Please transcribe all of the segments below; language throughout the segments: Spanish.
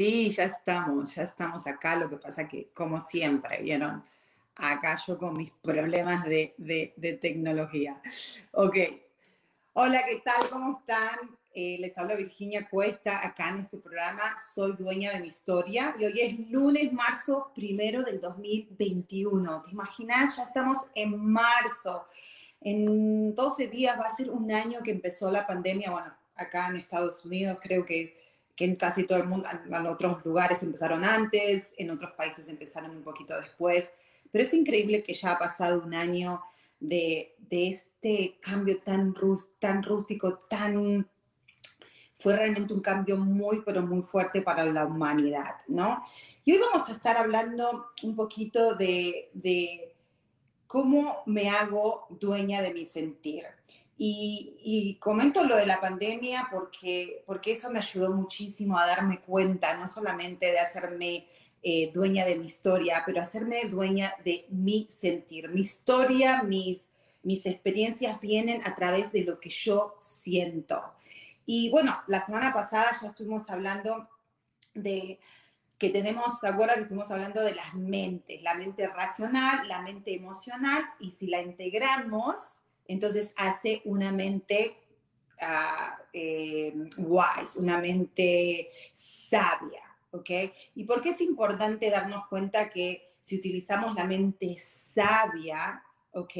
Sí, ya estamos, ya estamos acá. Lo que pasa que, como siempre, vieron, acá yo con mis problemas de, de, tecnología. Ok. Hola, ¿qué tal? ¿Cómo están? Eh, les habla Virginia Cuesta acá en este programa. Soy dueña de mi historia y hoy es lunes, marzo primero del 2021. ¿Te imaginas? Ya estamos en marzo. En 12 días va a ser un año que empezó la pandemia. Bueno, acá en Estados Unidos creo que que en casi todo el mundo, en otros lugares empezaron antes, en otros países empezaron un poquito después, pero es increíble que ya ha pasado un año de, de este cambio tan, tan rústico, tan... Fue realmente un cambio muy, pero muy fuerte para la humanidad, ¿no? Y hoy vamos a estar hablando un poquito de, de cómo me hago dueña de mi sentir. Y, comento lo de la pandemia porque, porque eso me ayudó muchísimo a darme cuenta, no solamente de hacerme eh, dueña de mi historia, pero hacerme dueña de mi sentir. Mi historia, mis, mis experiencias vienen a través de lo que yo siento. Y bueno, la semana pasada ya estuvimos hablando de que tenemos, ¿te acuerdas que estuvimos hablando de las mentes? La mente racional, la mente emocional, y si la integramos, entonces hace una mente uh, wise, una mente sabia, ¿ok? ¿Y por qué es importante darnos cuenta que si utilizamos la mente sabia, ¿ok?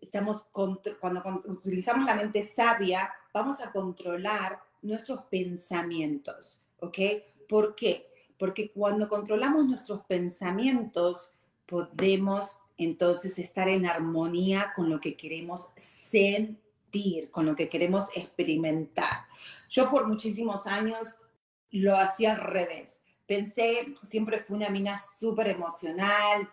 Estamos cuando utilizamos la mente sabia, vamos a controlar nuestros pensamientos, ¿ok? ¿Por qué? Porque cuando controlamos nuestros pensamientos, podemos entonces estar en armonía con lo que queremos sentir, con lo que queremos experimentar. Yo por muchísimos años lo hacía al revés. Pensé, siempre fui una mina súper emocional,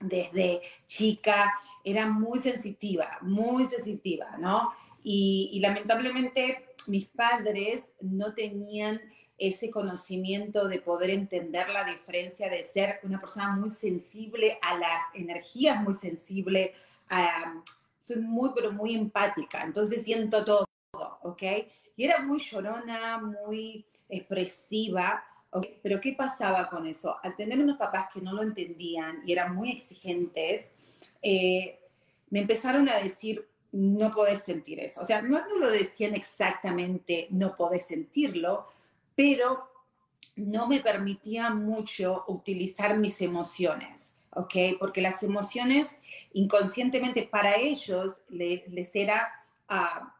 desde chica era muy sensitiva, muy sensitiva, ¿no? Y, y lamentablemente mis padres no tenían ese conocimiento de poder entender la diferencia de ser una persona muy sensible a las energías, muy sensible, a, soy muy, pero muy empática, entonces siento todo, ¿ok? Y era muy llorona, muy expresiva, pero ¿qué pasaba con eso? Al tener unos papás que no lo entendían y eran muy exigentes, eh, me empezaron a decir, no podés sentir eso. O sea, no, no lo decían exactamente, no podés sentirlo, pero no me permitía mucho utilizar mis emociones, ¿ok? Porque las emociones inconscientemente para ellos les, era, ah,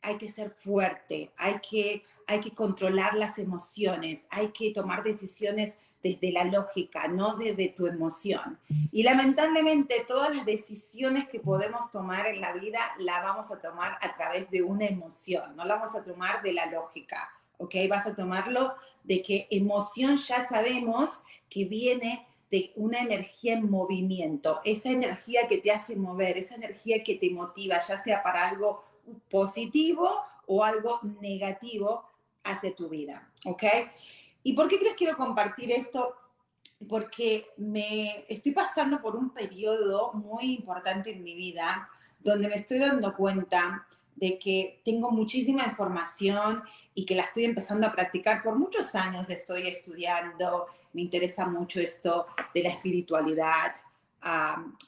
hay que ser fuerte, hay que, hay que controlar las emociones, hay que tomar decisiones desde la lógica, no desde tu emoción. Y lamentablemente todas las decisiones que podemos tomar en la vida la vamos a tomar a través de una emoción, no la vamos a tomar de la lógica. ¿Ok? Vas a tomarlo de que emoción ya sabemos que viene de una energía en movimiento, esa energía que te hace mover, esa energía que te motiva, ya sea para algo positivo o algo negativo hacia tu vida, ¿ok? ¿Y por qué les quiero compartir esto? Porque me estoy pasando por un periodo muy importante en mi vida donde me estoy dando cuenta de que tengo muchísima información y que la estoy empezando a practicar por muchos años. Estoy estudiando, me interesa mucho esto de la espiritualidad,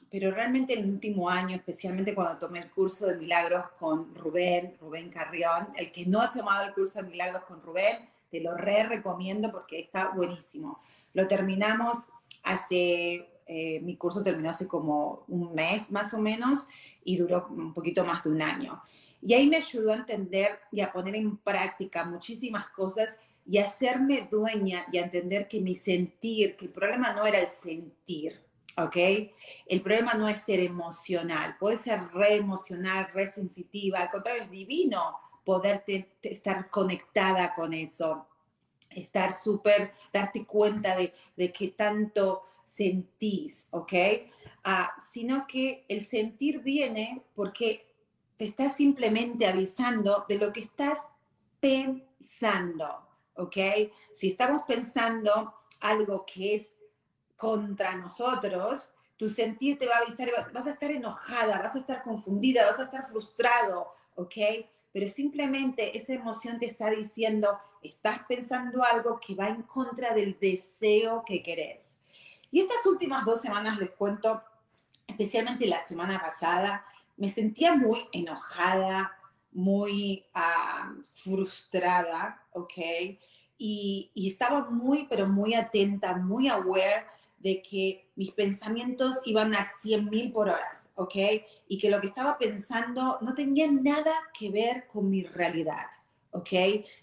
pero realmente en el último año, especialmente cuando tomé el curso de milagros con Rubén, Rubén Carrión, el que no ha tomado el curso de milagros con Rubén, te lo re recomiendo porque está buenísimo. Lo terminamos hace, eh, mi curso terminó hace como un mes más o menos y duró un poquito más de un año. Y ahí me ayudó a entender y a poner en práctica muchísimas cosas y hacerme dueña y a entender que mi sentir, que el problema no era el sentir, ¿ok? El problema no es ser emocional, puede ser re emocional, re sensitiva, al contrario, es divino poder estar conectada con eso, estar súper, darte cuenta de, de qué tanto sentís, ¿ok? Ah, sino que el sentir viene porque te está simplemente avisando de lo que estás pensando, ¿ok? Si estamos pensando algo que es contra nosotros, tu sentir te va a avisar, vas a estar enojada, vas a estar confundida, vas a estar frustrado, ¿ok? Pero simplemente esa emoción te está diciendo, estás pensando algo que va en contra del deseo que querés. Y estas últimas dos semanas les cuento, especialmente la semana pasada, me sentía muy enojada, muy ah, frustrada, ¿ok? Y, estaba muy, pero muy atenta, muy aware de que mis pensamientos iban a 100 mil por hora, ¿ok? Y que lo que estaba pensando no tenía nada que ver con mi realidad, ¿ok?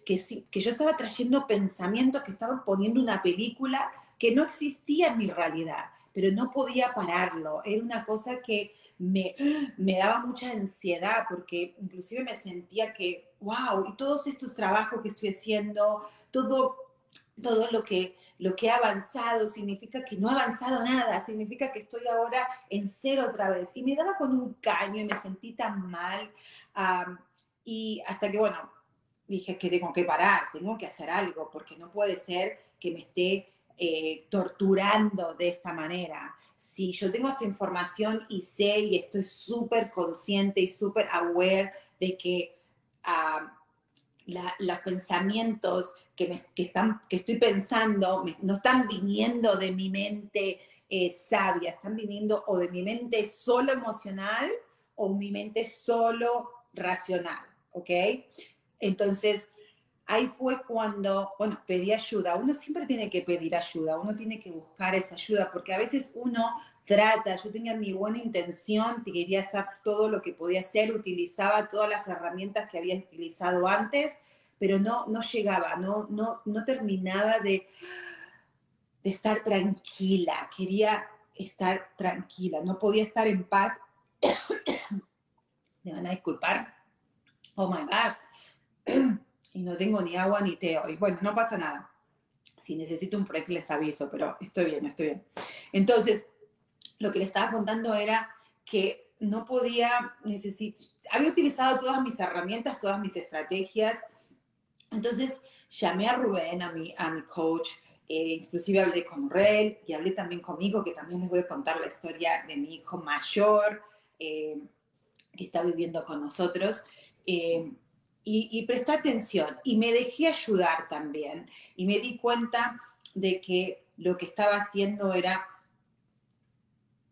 Que, que yo estaba trayendo pensamientos que estaban poniendo una película que no existía en mi realidad, pero no podía pararlo. Era una cosa que me, me daba mucha ansiedad porque inclusive me sentía que, wow, y todos estos trabajos que estoy haciendo, todo todo lo que, lo que he avanzado significa que no he avanzado nada, significa que estoy ahora en cero otra vez. Y me daba con un caño y me sentí tan mal. y hasta que, bueno, dije que tengo que parar, tengo que hacer algo, porque no puede ser que me esté eh, torturando de esta manera. Si yo tengo esta información y sé y estoy súper consciente y súper aware de que los pensamientos que, me, están, que estoy pensando no están viniendo de mi mente eh, sabia, están viniendo o de mi mente solo emocional o mi mente solo racional, ¿ok? Entonces, ahí fue cuando, bueno, pedí ayuda. Uno siempre tiene que pedir ayuda, uno tiene que buscar esa ayuda, porque a veces uno trata, yo tenía mi buena intención, quería hacer todo lo que podía hacer, utilizaba todas las herramientas que había utilizado antes, pero no, no llegaba, no, no, no terminaba de, de estar tranquila, quería estar tranquila, no podía estar en paz. Me van a disculpar. Oh my God. Y no tengo ni agua ni té hoy. Bueno, no pasa nada. Si necesito un break les aviso, pero estoy bien, estoy bien. Entonces, lo que le estaba contando era que no podía, necesitar, había utilizado todas mis herramientas, todas mis estrategias, entonces llamé a Rubén, a mi, a mi coach, eh, inclusive hablé con Rel y hablé también conmigo, que también les voy a contar la historia de mi hijo mayor, eh, que está viviendo con nosotros. Eh, y, y presté atención y me dejé ayudar también. Y me di cuenta de que lo que estaba haciendo era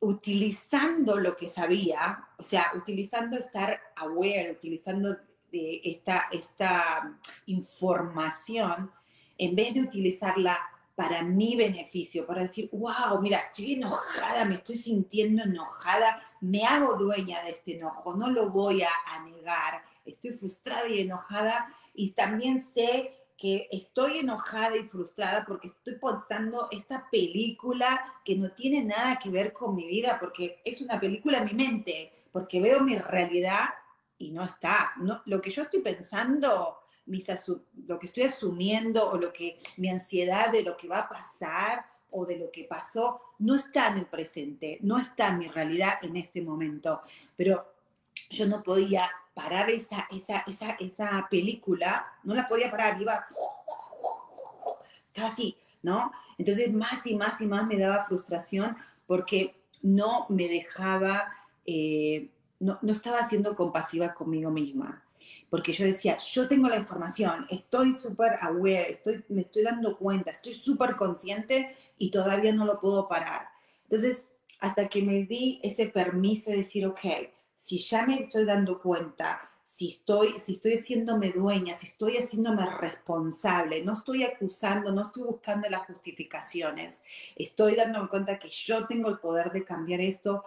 utilizando lo que sabía, o sea, utilizando estar aware, utilizando esta, esta información, en vez de utilizarla para mi beneficio, para decir, wow, mira, estoy enojada, me estoy sintiendo enojada, me hago dueña de este enojo, no lo voy a negar, estoy frustrada y enojada y también sé que estoy enojada y frustrada porque estoy pensando esta película que no tiene nada que ver con mi vida, porque es una película en mi mente, porque veo mi realidad y no está. No, lo que yo estoy pensando, mis lo que estoy asumiendo o lo que mi ansiedad de lo que va a pasar o de lo que pasó, no está en el presente, no está en mi realidad en este momento. Pero yo no podía parar esa, esa, esa, esa película, no la podía parar, iba, estaba así, ¿no? Entonces más y más y más me daba frustración porque no me dejaba eh, no, estaba siendo compasiva conmigo misma, porque yo decía, yo tengo la información, estoy súper aware, estoy, me estoy dando cuenta, estoy súper consciente y todavía no lo puedo parar. Entonces, hasta que me di ese permiso de decir, ok, si ya me estoy dando cuenta si estoy, si estoy haciéndome dueña, si estoy haciéndome responsable, no estoy acusando, no estoy buscando las justificaciones, estoy dándome cuenta que yo tengo el poder de cambiar esto,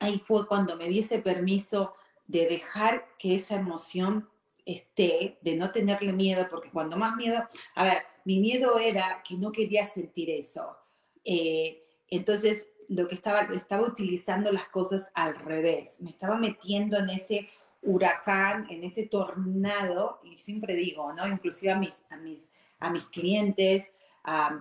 ahí fue cuando me di ese permiso de dejar que esa emoción esté, de no tenerle miedo, porque cuando más miedo, a ver, mi miedo era que no quería sentir eso. Eh, entonces, lo que estaba, estaba utilizando las cosas al revés, me estaba metiendo en ese huracán, en ese tornado, y siempre digo, ¿no? Inclusive a mis, a mis, a mis clientes,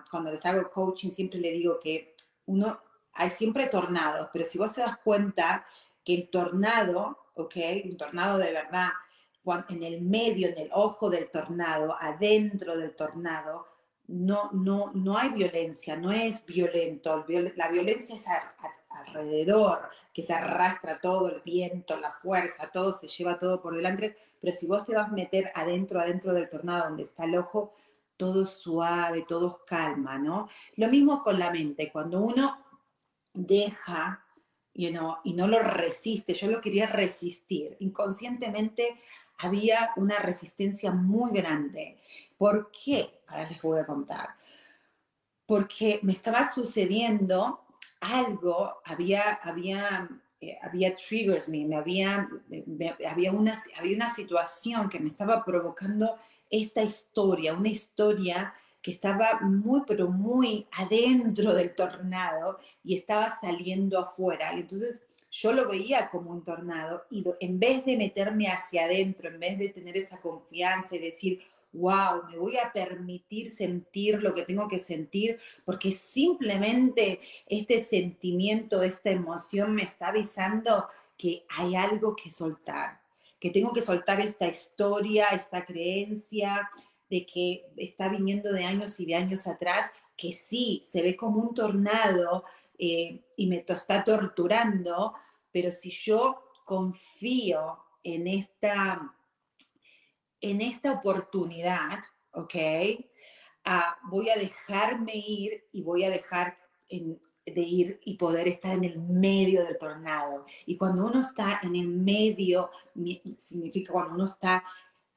cuando les hago coaching, siempre le digo que uno, hay siempre tornados, pero si vos te das cuenta que el tornado, ¿ok? Un tornado de verdad, en el medio, en el ojo del tornado, adentro del tornado, no, no, no hay violencia, no es violento. La violencia es alrededor, que se arrastra todo el viento, la fuerza, todo se lleva todo por delante. Pero si vos te vas a meter adentro, adentro del tornado, donde está el ojo, todo es suave, todo es calma, ¿no? Lo mismo con la mente. Cuando uno deja you know, y no lo resiste, yo lo quería resistir. Inconscientemente había una resistencia muy grande. ¿Por qué? Ahora les voy a contar. Porque me estaba sucediendo algo, había, había, eh, había triggers me, me había, había, una, había una situación que me estaba provocando esta historia, una historia que estaba muy, pero muy adentro del tornado y estaba saliendo afuera. Y entonces yo lo veía como un tornado y en vez de meterme hacia adentro, en vez de tener esa confianza y decir, wow, me voy a permitir sentir lo que tengo que sentir, porque simplemente este sentimiento, esta emoción me está avisando que hay algo que soltar, que tengo que soltar esta historia, esta creencia de que está viniendo de años y de años atrás, que sí, se ve como un tornado eh, y me está torturando, pero si yo confío en esta, en esta oportunidad, ¿ok? Ah, voy a dejarme ir y voy a dejar de ir y poder estar en el medio del tornado. Y cuando uno está en el medio, significa cuando uno está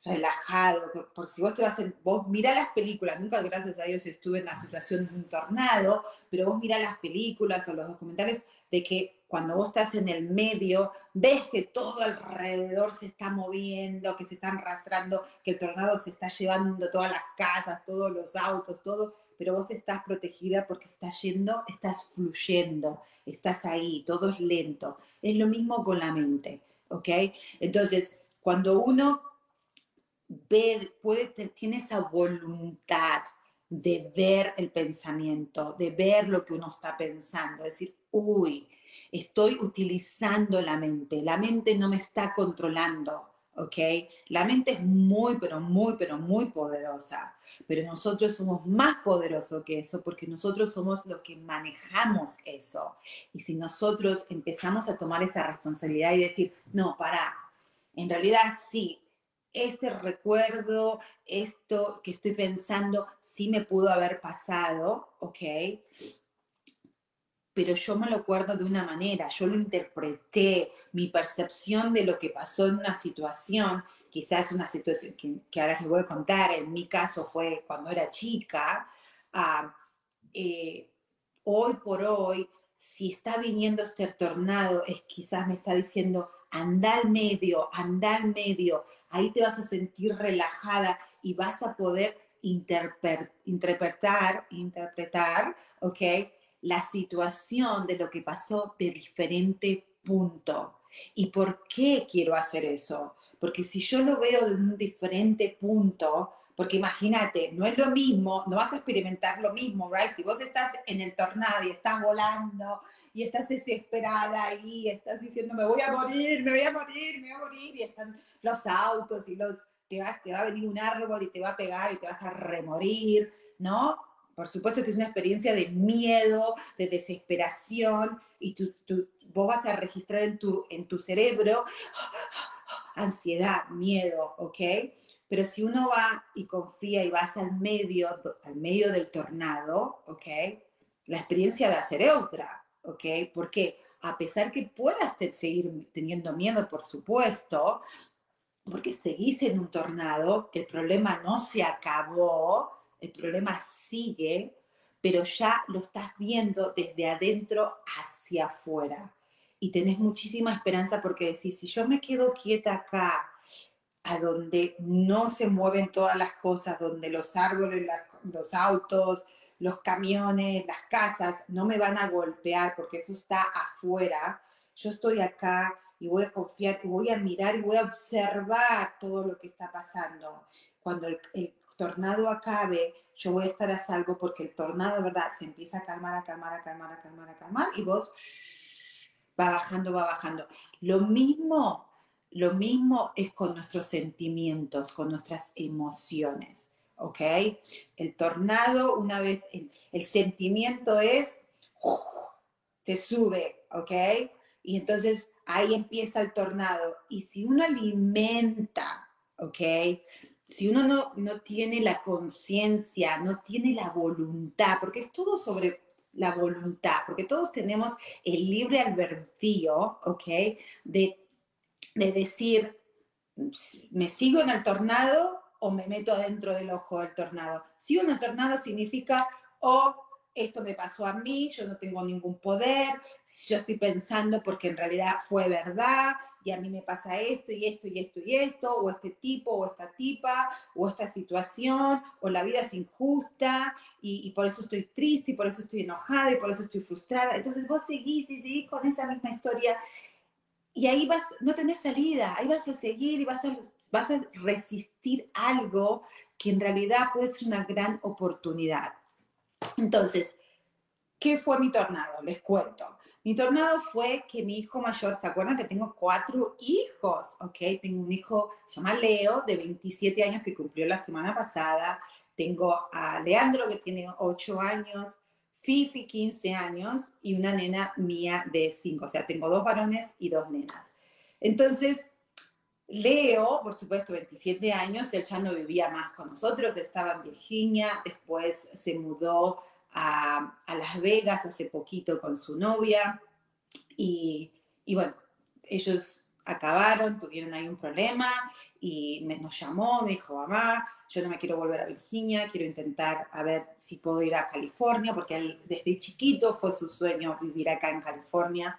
relajado, porque si vos te vas a, vos mira las películas, nunca gracias a Dios estuve en la situación de un tornado, pero vos mira las películas o los documentales de que cuando vos estás en el medio, ves que todo alrededor se está moviendo, que se están arrastrando, que el tornado se está llevando todas las casas, todos los autos, todo, pero vos estás protegida porque estás yendo, estás fluyendo, estás ahí, todo es lento. Es lo mismo con la mente, ¿ok? Entonces, cuando uno puede, tiene esa voluntad de ver el pensamiento, de ver lo que uno está pensando, decir, uy, estoy utilizando la mente, la mente no me está controlando, ¿ok? La mente es muy, pero muy, pero muy poderosa, pero nosotros somos más poderosos que eso porque nosotros somos los que manejamos eso. Y si nosotros empezamos a tomar esa responsabilidad y decir, no, para, en realidad sí, este recuerdo, esto que estoy pensando, sí me pudo haber pasado, ¿ok? Pero yo me lo acuerdo de una manera, yo lo interpreté, mi percepción de lo que pasó en una situación, quizás una situación que, ahora les voy a contar, en mi caso fue cuando era chica, ah, eh, hoy por hoy, si está viniendo este tornado, es quizás me está diciendo, anda al medio, anda al medio, ahí te vas a sentir relajada y vas a poder interpretar, interpretar, ¿ok? La situación de lo que pasó de diferente punto. ¿Y por qué quiero hacer eso? Porque si yo lo veo de un diferente punto, porque imagínate, no es lo mismo, no vas a experimentar lo mismo, ¿right? Si vos estás en el tornado y estás volando y estás desesperada ahí, estás diciendo, me voy a morir, me voy a morir, me voy a morir, y están los autos y los, te va, te va a venir un árbol y te va a pegar y te vas a remorir, ¿no? Por supuesto que es una experiencia de miedo, de desesperación, y tú, tú, vos vas a registrar en tu, en tu cerebro ansiedad, miedo, ¿ok? Pero si uno va y confía y vas al medio, al medio del tornado, ¿ok? La experiencia va a ser otra. ¿Ok? Porque a pesar que puedas seguir teniendo miedo, por supuesto, porque seguís en un tornado, el problema no se acabó, el problema sigue, pero ya lo estás viendo desde adentro hacia afuera. Y tenés muchísima esperanza porque decís, si yo me quedo quieta acá, a donde no se mueven todas las cosas, donde los árboles, los autos, los camiones, las casas no me van a golpear porque eso está afuera, yo estoy acá y voy a confiar y voy a mirar y voy a observar todo lo que está pasando. Cuando el, tornado acabe, yo voy a estar a salvo porque el tornado, ¿verdad? Se empieza a calmar, a calmar, a calmar, a calmar, a calmar y vos va bajando, va bajando. Lo mismo, lo mismo es con nuestros sentimientos, con nuestras emociones, ¿ok? El tornado, una vez, el, sentimiento es, te sube, ¿ok? Y entonces ahí empieza el tornado. Y si uno alimenta, ¿ok? Si uno no, no tiene la conciencia, no tiene la voluntad, porque es todo sobre la voluntad, porque todos tenemos el libre albedrío, ¿ok? De, de decir, ¿me sigo en el tornado o me meto adentro del ojo del tornado? En el tornado significa o esto me pasó a mí, yo no tengo ningún poder, yo estoy pensando porque en realidad fue verdad y a mí me pasa esto y esto y esto y esto, o este tipo o esta tipa, o esta situación, o la vida es injusta y, por eso estoy triste y por eso estoy enojada y por eso estoy frustrada. Entonces vos seguís y seguís con esa misma historia y ahí vas, no tenés salida, ahí vas a seguir y vas a, vas a resistir algo que en realidad puede ser una gran oportunidad. Entonces, ¿qué fue mi tornado? Les cuento. Mi tornado fue que mi hijo mayor, ¿se acuerdan que tengo cuatro hijos? ¿Ok? Tengo un hijo, se llama Leo, de 27 años, que cumplió la semana pasada. Tengo a Leandro, que tiene 8 años. Fifi, 15 años. Y una nena mía de 5. O sea, tengo dos varones y dos nenas. Entonces, Leo, por supuesto, 27 años, él ya no vivía más con nosotros, estaba en Virginia, después se mudó a, Las Vegas hace poquito con su novia y, bueno, ellos acabaron, tuvieron ahí un problema y me, nos llamó, me dijo, mamá, yo no me quiero volver a Virginia, quiero intentar a ver si puedo ir a California, porque desde chiquito fue su sueño vivir acá en California.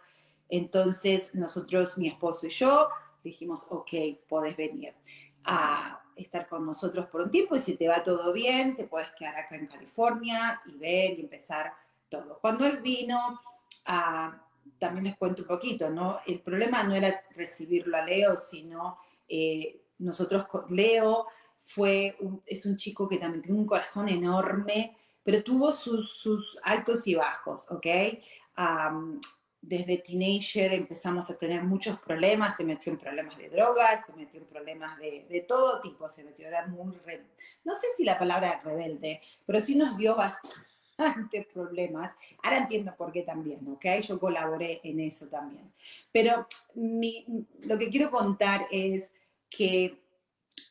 Entonces nosotros, mi esposo y yo, dijimos, ok, podés venir a estar con nosotros por un tiempo y si te va todo bien, te puedes quedar acá en California y ver y empezar todo. Cuando él vino, ah, también les cuento un poquito, ¿no? El problema no era recibirlo a Leo, sino eh, nosotros, Leo fue es un chico que también tiene un corazón enorme, pero tuvo sus, sus altos y bajos, ¿ok? Desde teenager empezamos a tener muchos problemas, se metió en problemas de drogas, se metió en problemas de, de todo tipo, se metió, era muy, no sé si la palabra rebelde, pero sí nos dio bastantes problemas. Ahora entiendo por qué también, ¿ok? Yo colaboré en eso también. Pero mi, lo que quiero contar es que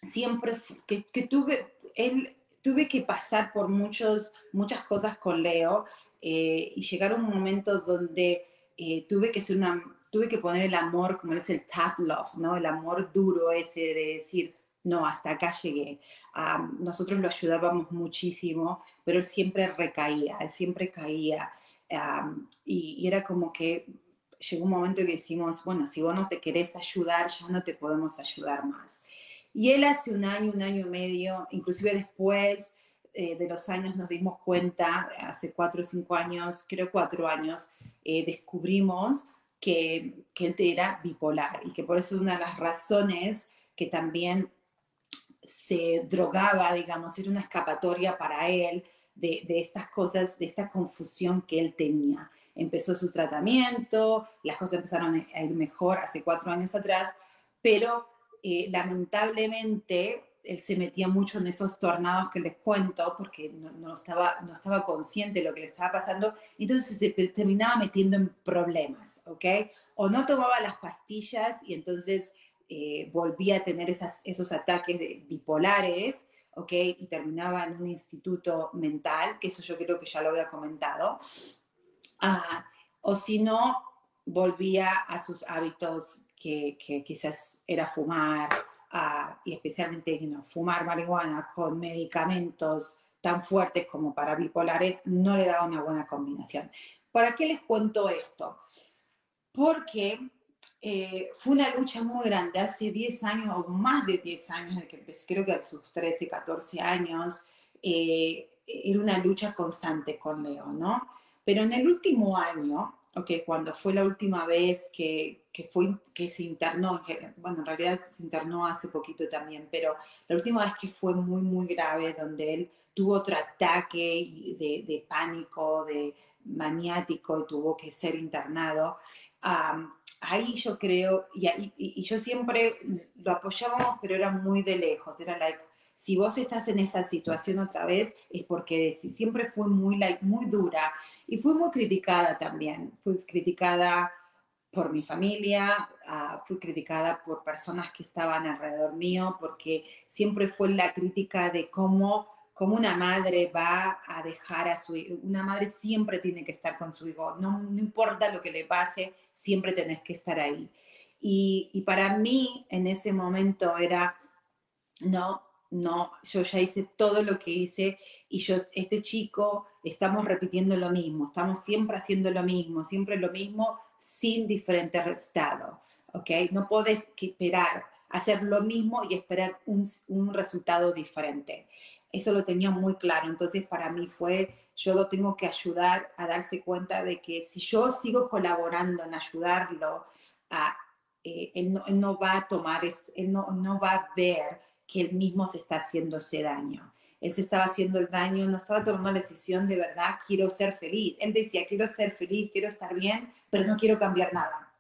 siempre, que, que tuve, él, tuve que pasar por muchos, muchas cosas con Leo eh, y llegar a un momento donde eh, tuve que ser una, tuve que poner el amor, como es el tough love, ¿no? El amor duro ese de decir, no, hasta acá llegué. nosotros lo ayudábamos muchísimo, pero él siempre recaía, él siempre caía. y, era como que llegó un momento que decimos, bueno, si vos no te querés ayudar, ya no te podemos ayudar más. Y él hace un año, un año y medio, inclusive después eh, de los años nos dimos cuenta, hace cuatro o cinco años, creo cuatro años, eh, descubrimos que, que él era bipolar y que por eso una de las razones que también se drogaba, digamos, era una escapatoria para él de, de, estas cosas, de esta confusión que él tenía. Empezó su tratamiento, las cosas empezaron a ir mejor hace cuatro años atrás, pero eh, lamentablemente él se metía mucho en esos tornados que les cuento porque no, estaba, no estaba consciente de lo que le estaba pasando, entonces se terminaba metiendo en problemas, ¿ok? O no tomaba las pastillas y entonces eh, volvía a tener esas, esos ataques de, bipolares, ¿ok? Y terminaba en un instituto mental, que eso yo creo que ya lo había comentado. Ah, o si no, volvía a sus hábitos que, que quizás era fumar ah, y especialmente fumar marihuana con medicamentos tan fuertes como para bipolares, no le da una buena combinación. ¿Para qué les cuento esto? Porque eh, fue una lucha muy grande, hace 10 años o más de 10 años, de que empecé, creo que a sus 13, 14 años, eh, era una lucha constante con Leo, ¿no? Pero en el último año, okay, cuando fue la última vez que, que, fue, que se internó, bueno, en realidad se internó hace poquito también, pero la última vez que fue muy, muy grave, donde él tuvo otro ataque de, de pánico, de maniático y tuvo que ser internado, ahí yo creo, y, y, yo siempre lo apoyábamos, pero era muy de lejos, era like, si vos estás en esa situación otra vez, es porque siempre fue muy, muy dura y fui muy criticada también. Fui criticada por mi familia, uh, fui criticada por personas que estaban alrededor mío, porque siempre fue la crítica de cómo, cómo una madre va a dejar a su hijo. Una madre siempre tiene que estar con su hijo, no, no importa lo que le pase, siempre tenés que estar ahí. Y, y para mí en ese momento era, no, no, yo ya hice todo lo que hice y yo, este chico, estamos repitiendo lo mismo, estamos siempre haciendo lo mismo, siempre lo mismo sin diferentes resultados, ¿ok? No puedes esperar hacer lo mismo y esperar un, un, resultado diferente. Eso lo tenía muy claro, entonces para mí fue, yo lo tengo que ayudar a darse cuenta de que si yo sigo colaborando en ayudarlo, a, eh, él, no, no, va a tomar, él no, no va a ver que él mismo se está haciéndose daño. Él se estaba haciendo el daño, no estaba tomando la decisión de verdad, quiero ser feliz. Él decía, quiero ser feliz, quiero estar bien, pero no quiero cambiar nada.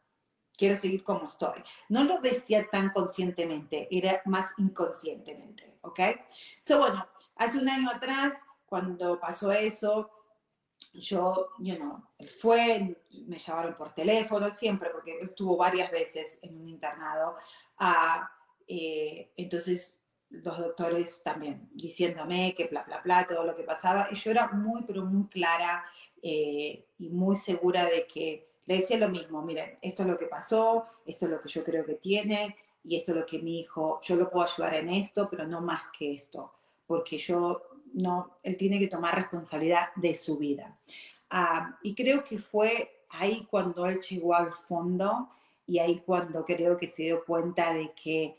Quiero seguir como estoy. No lo decía tan conscientemente, era más inconscientemente, ¿ok? So, bueno, hace un año atrás, cuando pasó eso, yo, you know, él fue, me llamaron por teléfono siempre, porque él estuvo varias veces en un internado. eh, entonces, los doctores también diciéndome que bla, bla, bla, todo lo que pasaba. Y yo era muy, pero muy clara eh, y muy segura de que le decía lo mismo, miren, esto es lo que pasó, esto es lo que yo creo que tiene y esto es lo que mi hijo, yo lo puedo ayudar en esto, pero no más que esto, porque yo no, él tiene que tomar responsabilidad de su vida. Ah, y creo que fue ahí cuando él llegó al fondo y ahí cuando creo que se dio cuenta de que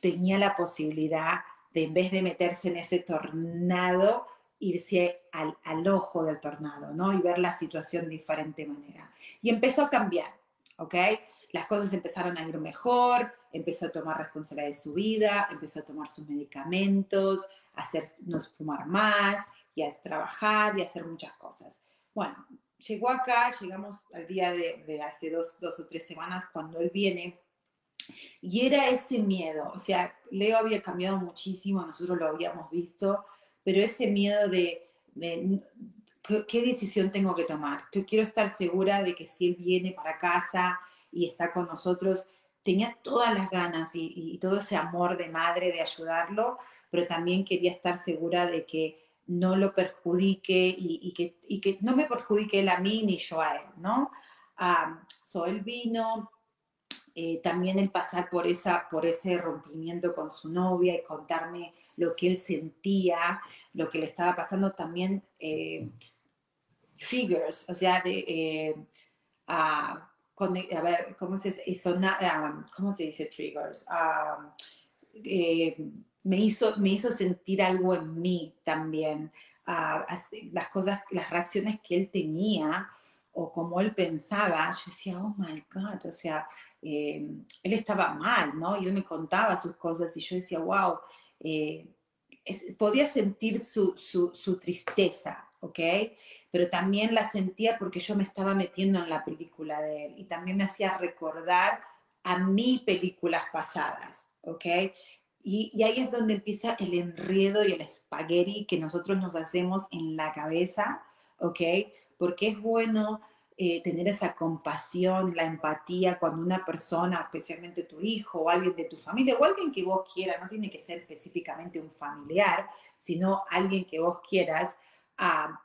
tenía la posibilidad de, en vez de meterse en ese tornado, irse al, al, ojo del tornado, ¿no? Y ver la situación de diferente manera. Y empezó a cambiar, ¿ok? Las cosas empezaron a ir mejor, empezó a tomar responsabilidad de su vida, empezó a tomar sus medicamentos, a hacernos fumar más, y a trabajar y a hacer muchas cosas. Bueno, llegó acá, llegamos al día de, hace dos o tres semanas, cuando él viene y era ese miedo, o sea, Leo había cambiado muchísimo, nosotros lo habíamos visto, pero ese miedo de, ¿qué, decisión tengo que tomar. Yo quiero estar segura de que si él viene para casa y está con nosotros, tenía todas las ganas y, todo ese amor de madre de ayudarlo, pero también quería estar segura de que no lo perjudique y, que, no me perjudique él a mí ni yo a él, ¿no? Um, so vino, eh, también el pasar por, esa, por ese rompimiento con su novia y contarme lo que él sentía, lo que le estaba pasando, también eh, triggers, o sea, de, eh, a, ver, ¿cómo se, ah, ¿cómo se dice triggers? Ah, me, hizo, me hizo sentir algo en mí también, ah, las cosas, las reacciones que él tenía o como él pensaba, yo decía, oh my God, o sea, eh, él estaba mal, ¿no? Y él me contaba sus cosas y yo decía, wow, eh, podía sentir su, su, su, tristeza, ¿ok? Pero también la sentía porque yo me estaba metiendo en la película de él y también me hacía recordar a mis películas pasadas, ¿ok? Y, y, ahí es donde empieza el enredo y el espagueti que nosotros nos hacemos en la cabeza, ¿ok? Porque es bueno eh, tener esa compasión, la empatía cuando una persona, especialmente tu hijo o alguien de tu familia o alguien que vos quieras, no tiene que ser específicamente un familiar, sino alguien que vos quieras, ah,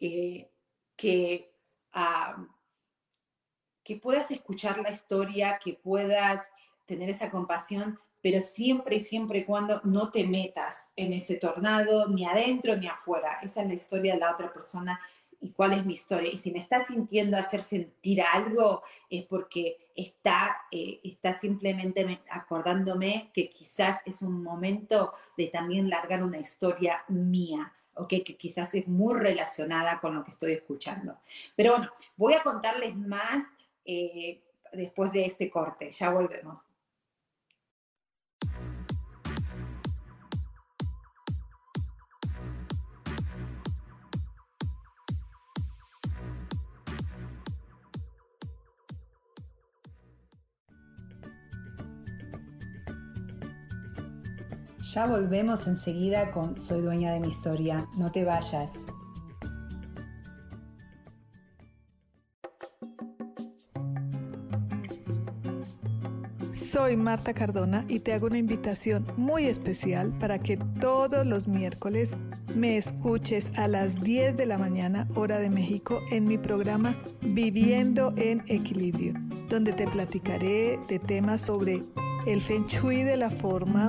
eh, que, ah, que puedas escuchar la historia, que puedas tener esa compasión, pero siempre y siempre y cuando no te metas en ese tornado, ni adentro ni afuera. Esa es la historia de la otra persona y cuál es mi historia. Y si me está sintiendo hacer sentir algo, es porque está, eh, está simplemente acordándome que quizás es un momento de también largar una historia mía. Okay, que quizás es muy relacionada con lo que estoy escuchando. Pero bueno, voy a contarles más eh, después de este corte. Ya volvemos. Ya volvemos enseguida con Soy dueña de mi historia. No te vayas. Soy Marta Cardona y te hago una invitación muy especial para que todos los miércoles me escuches a las 10 de la mañana hora de México en mi programa Viviendo en Equilibrio, donde te platicaré de temas sobre el feng shui de la forma,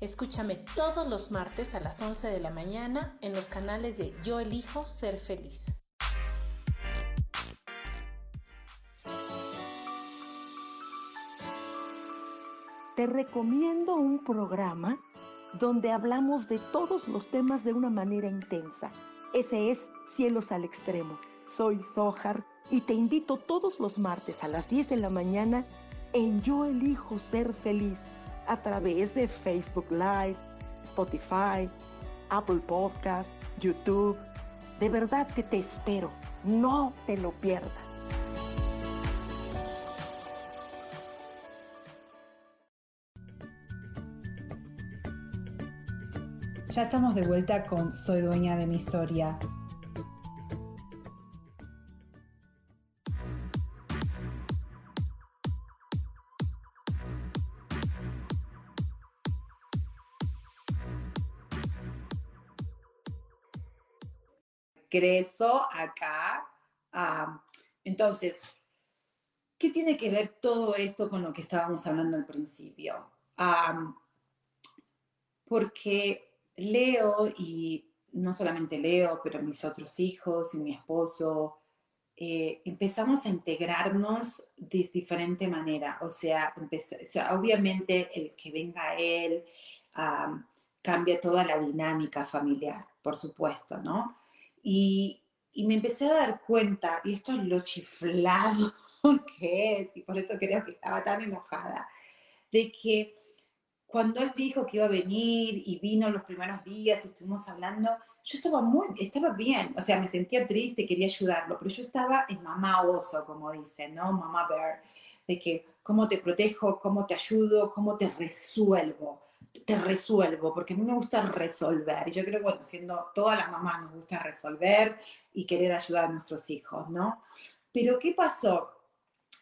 Escúchame todos los martes a las 11 de la mañana en los canales de Yo elijo ser feliz. Te recomiendo un programa donde hablamos de todos los temas de una manera intensa. Ese es Cielos al Extremo. Soy Sohar y te invito todos los martes a las 10 de la mañana en Yo elijo ser feliz a través de Facebook Live, Spotify, Apple Podcast, YouTube. De verdad que te espero. No te lo pierdas. Ya estamos de vuelta con Soy dueña de mi historia. Ingreso acá. entonces, ¿qué tiene que ver todo esto con lo que estábamos hablando al principio? porque Leo y no solamente Leo, pero mis otros hijos y mi esposo, eh, empezamos a integrarnos de diferente manera. O sea, obviamente el que venga él cambia toda la dinámica familiar, por supuesto, ¿no? Y, me empecé a dar cuenta, y esto es lo chiflado que es, y por eso creo que estaba tan enojada, de que cuando él dijo que iba a venir y vino los primeros días y estuvimos hablando, yo estaba muy, estaba bien, o sea, me sentía triste, quería ayudarlo, pero yo estaba en mamá oso, como dicen, ¿no? Mamá bear, de que cómo te protejo, cómo te ayudo, cómo te resuelvo te resuelvo, porque a mí me gusta resolver. Y yo creo que, bueno, siendo todas las mamás nos gusta resolver y querer ayudar a nuestros hijos, ¿no? Pero ¿qué pasó?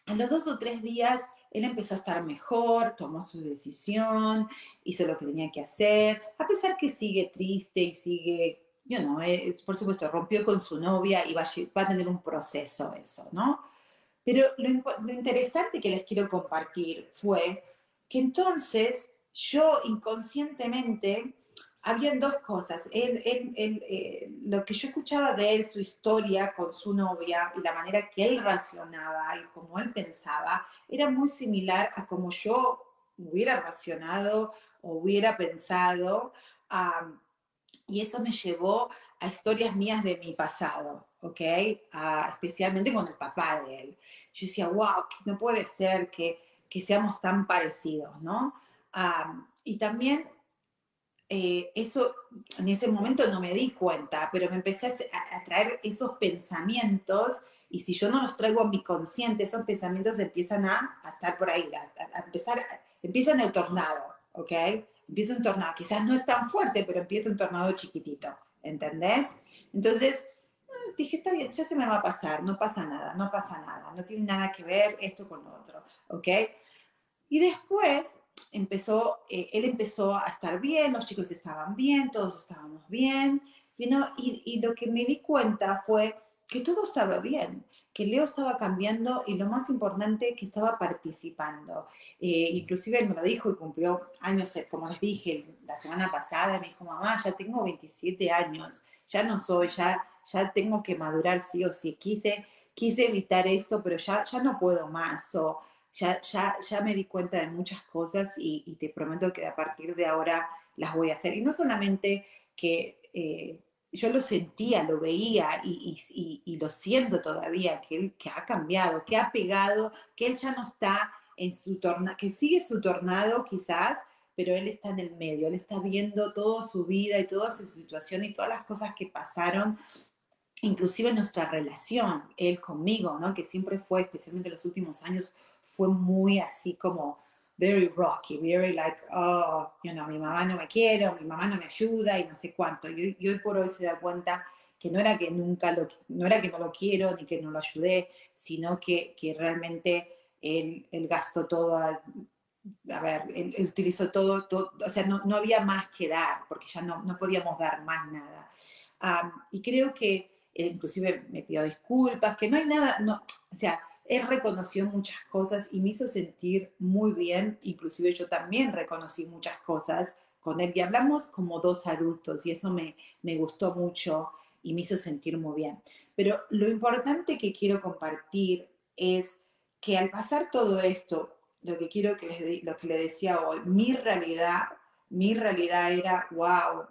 A los dos o tres días él empezó a estar mejor, tomó su decisión, hizo lo que tenía que hacer, a pesar que sigue triste y sigue, yo no, eh, por supuesto, rompió con su novia y va a, va a tener un proceso eso, ¿no? Pero lo, lo interesante que les quiero compartir fue que entonces yo inconscientemente, habían dos cosas. Eh, lo que yo escuchaba de él, su historia con su novia y la manera que él racionaba y cómo él pensaba, era muy similar a como yo hubiera racionado o hubiera pensado. y eso me llevó a historias mías de mi pasado, ¿ok? especialmente con el papá de él. Yo decía, wow, no puede ser que, que seamos tan parecidos, ¿no? Y también eh, eso, en ese momento no me di cuenta, pero me empecé a, traer esos pensamientos y si yo no los traigo a mi consciente, esos pensamientos empiezan a, estar por ahí, a, empezar, empiezan el tornado, ¿ok? empieza un tornado, quizás no es tan fuerte, pero empieza un tornado chiquitito, ¿entendés? Entonces, mm, dije, está bien, ya se me va a pasar, no pasa nada, no pasa nada, no tiene nada que ver esto con lo otro, ¿ok? Y después empezó, eh, él empezó a estar bien, los chicos estaban bien, todos estábamos bien, y, y lo que me di cuenta fue que todo estaba bien, que Leo estaba cambiando y lo más importante, que estaba participando. Eh, inclusive él me lo dijo y cumplió años, eh, como les dije la semana pasada, me dijo, mamá, ya tengo 27 años, ya no soy, ya, ya tengo que madurar sí o sí. Quise, quise evitar esto, pero ya, ya no puedo más. O ya, ya, ya me di cuenta de muchas cosas y, te prometo que a partir de ahora las voy a hacer. Y no solamente que... Eh, yo lo sentía, lo veía y, lo siento todavía, que él que ha cambiado, que ha pegado, que él ya no está en su tornado, que sigue su tornado quizás, pero él está en el medio, él está viendo toda su vida y toda su situación y todas las cosas que pasaron, inclusive nuestra relación, él conmigo, ¿no? que siempre fue, especialmente en los últimos años, fue muy así como very rocky, very like, oh, you know, mi mamá no me quiere, mi mamá no me ayuda y no sé cuánto. Y, hoy por hoy se da cuenta que no era que nunca lo, no era que no lo quiero ni que no lo ayudé, sino que, que realmente él, él, gastó todo, a, ver, él, utilizó todo, todo, o sea, no, no, había más que dar, porque ya no, no podíamos dar más nada. y creo que, inclusive me pidió disculpas, que no hay nada, no, o sea, él reconoció muchas cosas y me hizo sentir muy bien, inclusive yo también reconocí muchas cosas con él y hablamos como dos adultos y eso me, me gustó mucho y me hizo sentir muy bien. Pero lo importante que quiero compartir es que al pasar todo esto, lo que quiero que les, lo que le decía hoy, mi realidad, mi realidad era, wow,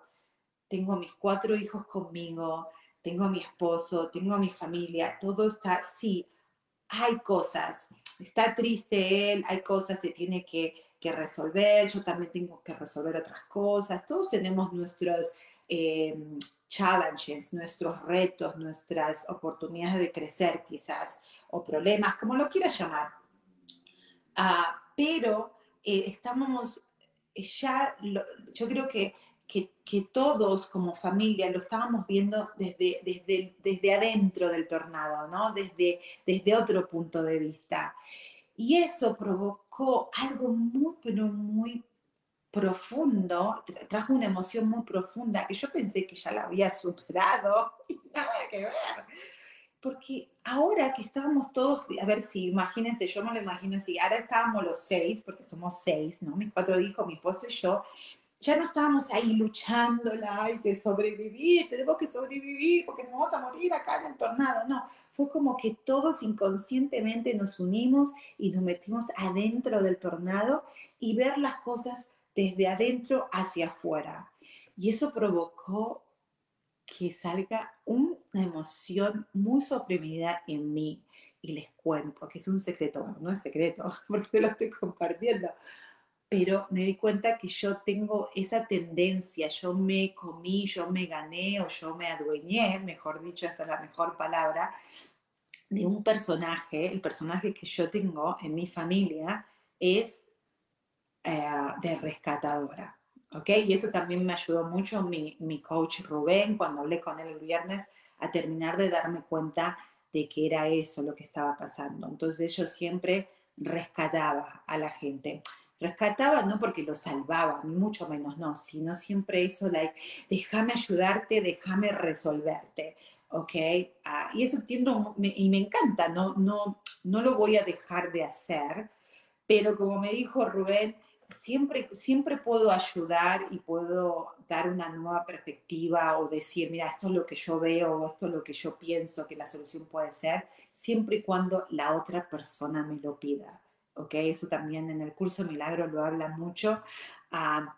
tengo mis cuatro hijos conmigo, tengo a mi esposo, tengo a mi familia, todo está, sí, hay cosas, está triste él, hay cosas que tiene que, resolver, yo también tengo que resolver otras cosas, todos tenemos nuestros em, challenges, nuestros retos, nuestras oportunidades de crecer quizás, o problemas, como lo quieras llamar. Ah, pero eh, estamos ya, yo creo que que, todos como familia lo estábamos viendo desde, desde, desde adentro del tornado, ¿no? Desde, desde otro punto de vista. Y eso provocó algo muy, pero muy profundo, trajo una emoción muy profunda que yo pensé que ya la había superado nada que ver. Porque ahora que estábamos todos, a ver si, imagínense, yo me lo imagino así, ahora estábamos los seis, porque somos seis, ¿no? Mis cuatro hijos, mi esposo y yo, ya no estábamos ahí luchándola, hay que sobrevivir, tenemos que sobrevivir porque nos vamos a morir acá en el tornado. No, fue como que todos inconscientemente nos unimos y nos metimos adentro del tornado y ver las cosas desde adentro hacia afuera. Y eso provocó que salga una emoción muy suprimida en mí. Y les cuento que es un secreto, bueno, no es secreto, porque lo estoy compartiendo, pero me di cuenta que yo tengo esa tendencia, yo me comí, yo me gané o yo me adueñé, mejor dicho, esa es la mejor palabra, de un personaje, el personaje que yo tengo en mi familia es eh, de rescatadora. ¿ok? Y eso también me ayudó mucho mi, mi coach Rubén cuando hablé con él el viernes a terminar de darme cuenta de que era eso lo que estaba pasando. Entonces yo siempre rescataba a la gente rescataba no porque lo salvaba, ni mucho menos, no, sino siempre eso, like, déjame ayudarte, déjame resolverte, ¿ok? Ah, y eso entiendo y me encanta, no, no, no lo voy a dejar de hacer, pero como me dijo Rubén, siempre, siempre puedo ayudar y puedo dar una nueva perspectiva o decir, mira, esto es lo que yo veo esto es lo que yo pienso que la solución puede ser, siempre y cuando la otra persona me lo pida. ¿Ok? Eso también en el curso Milagro lo habla mucho. Ah,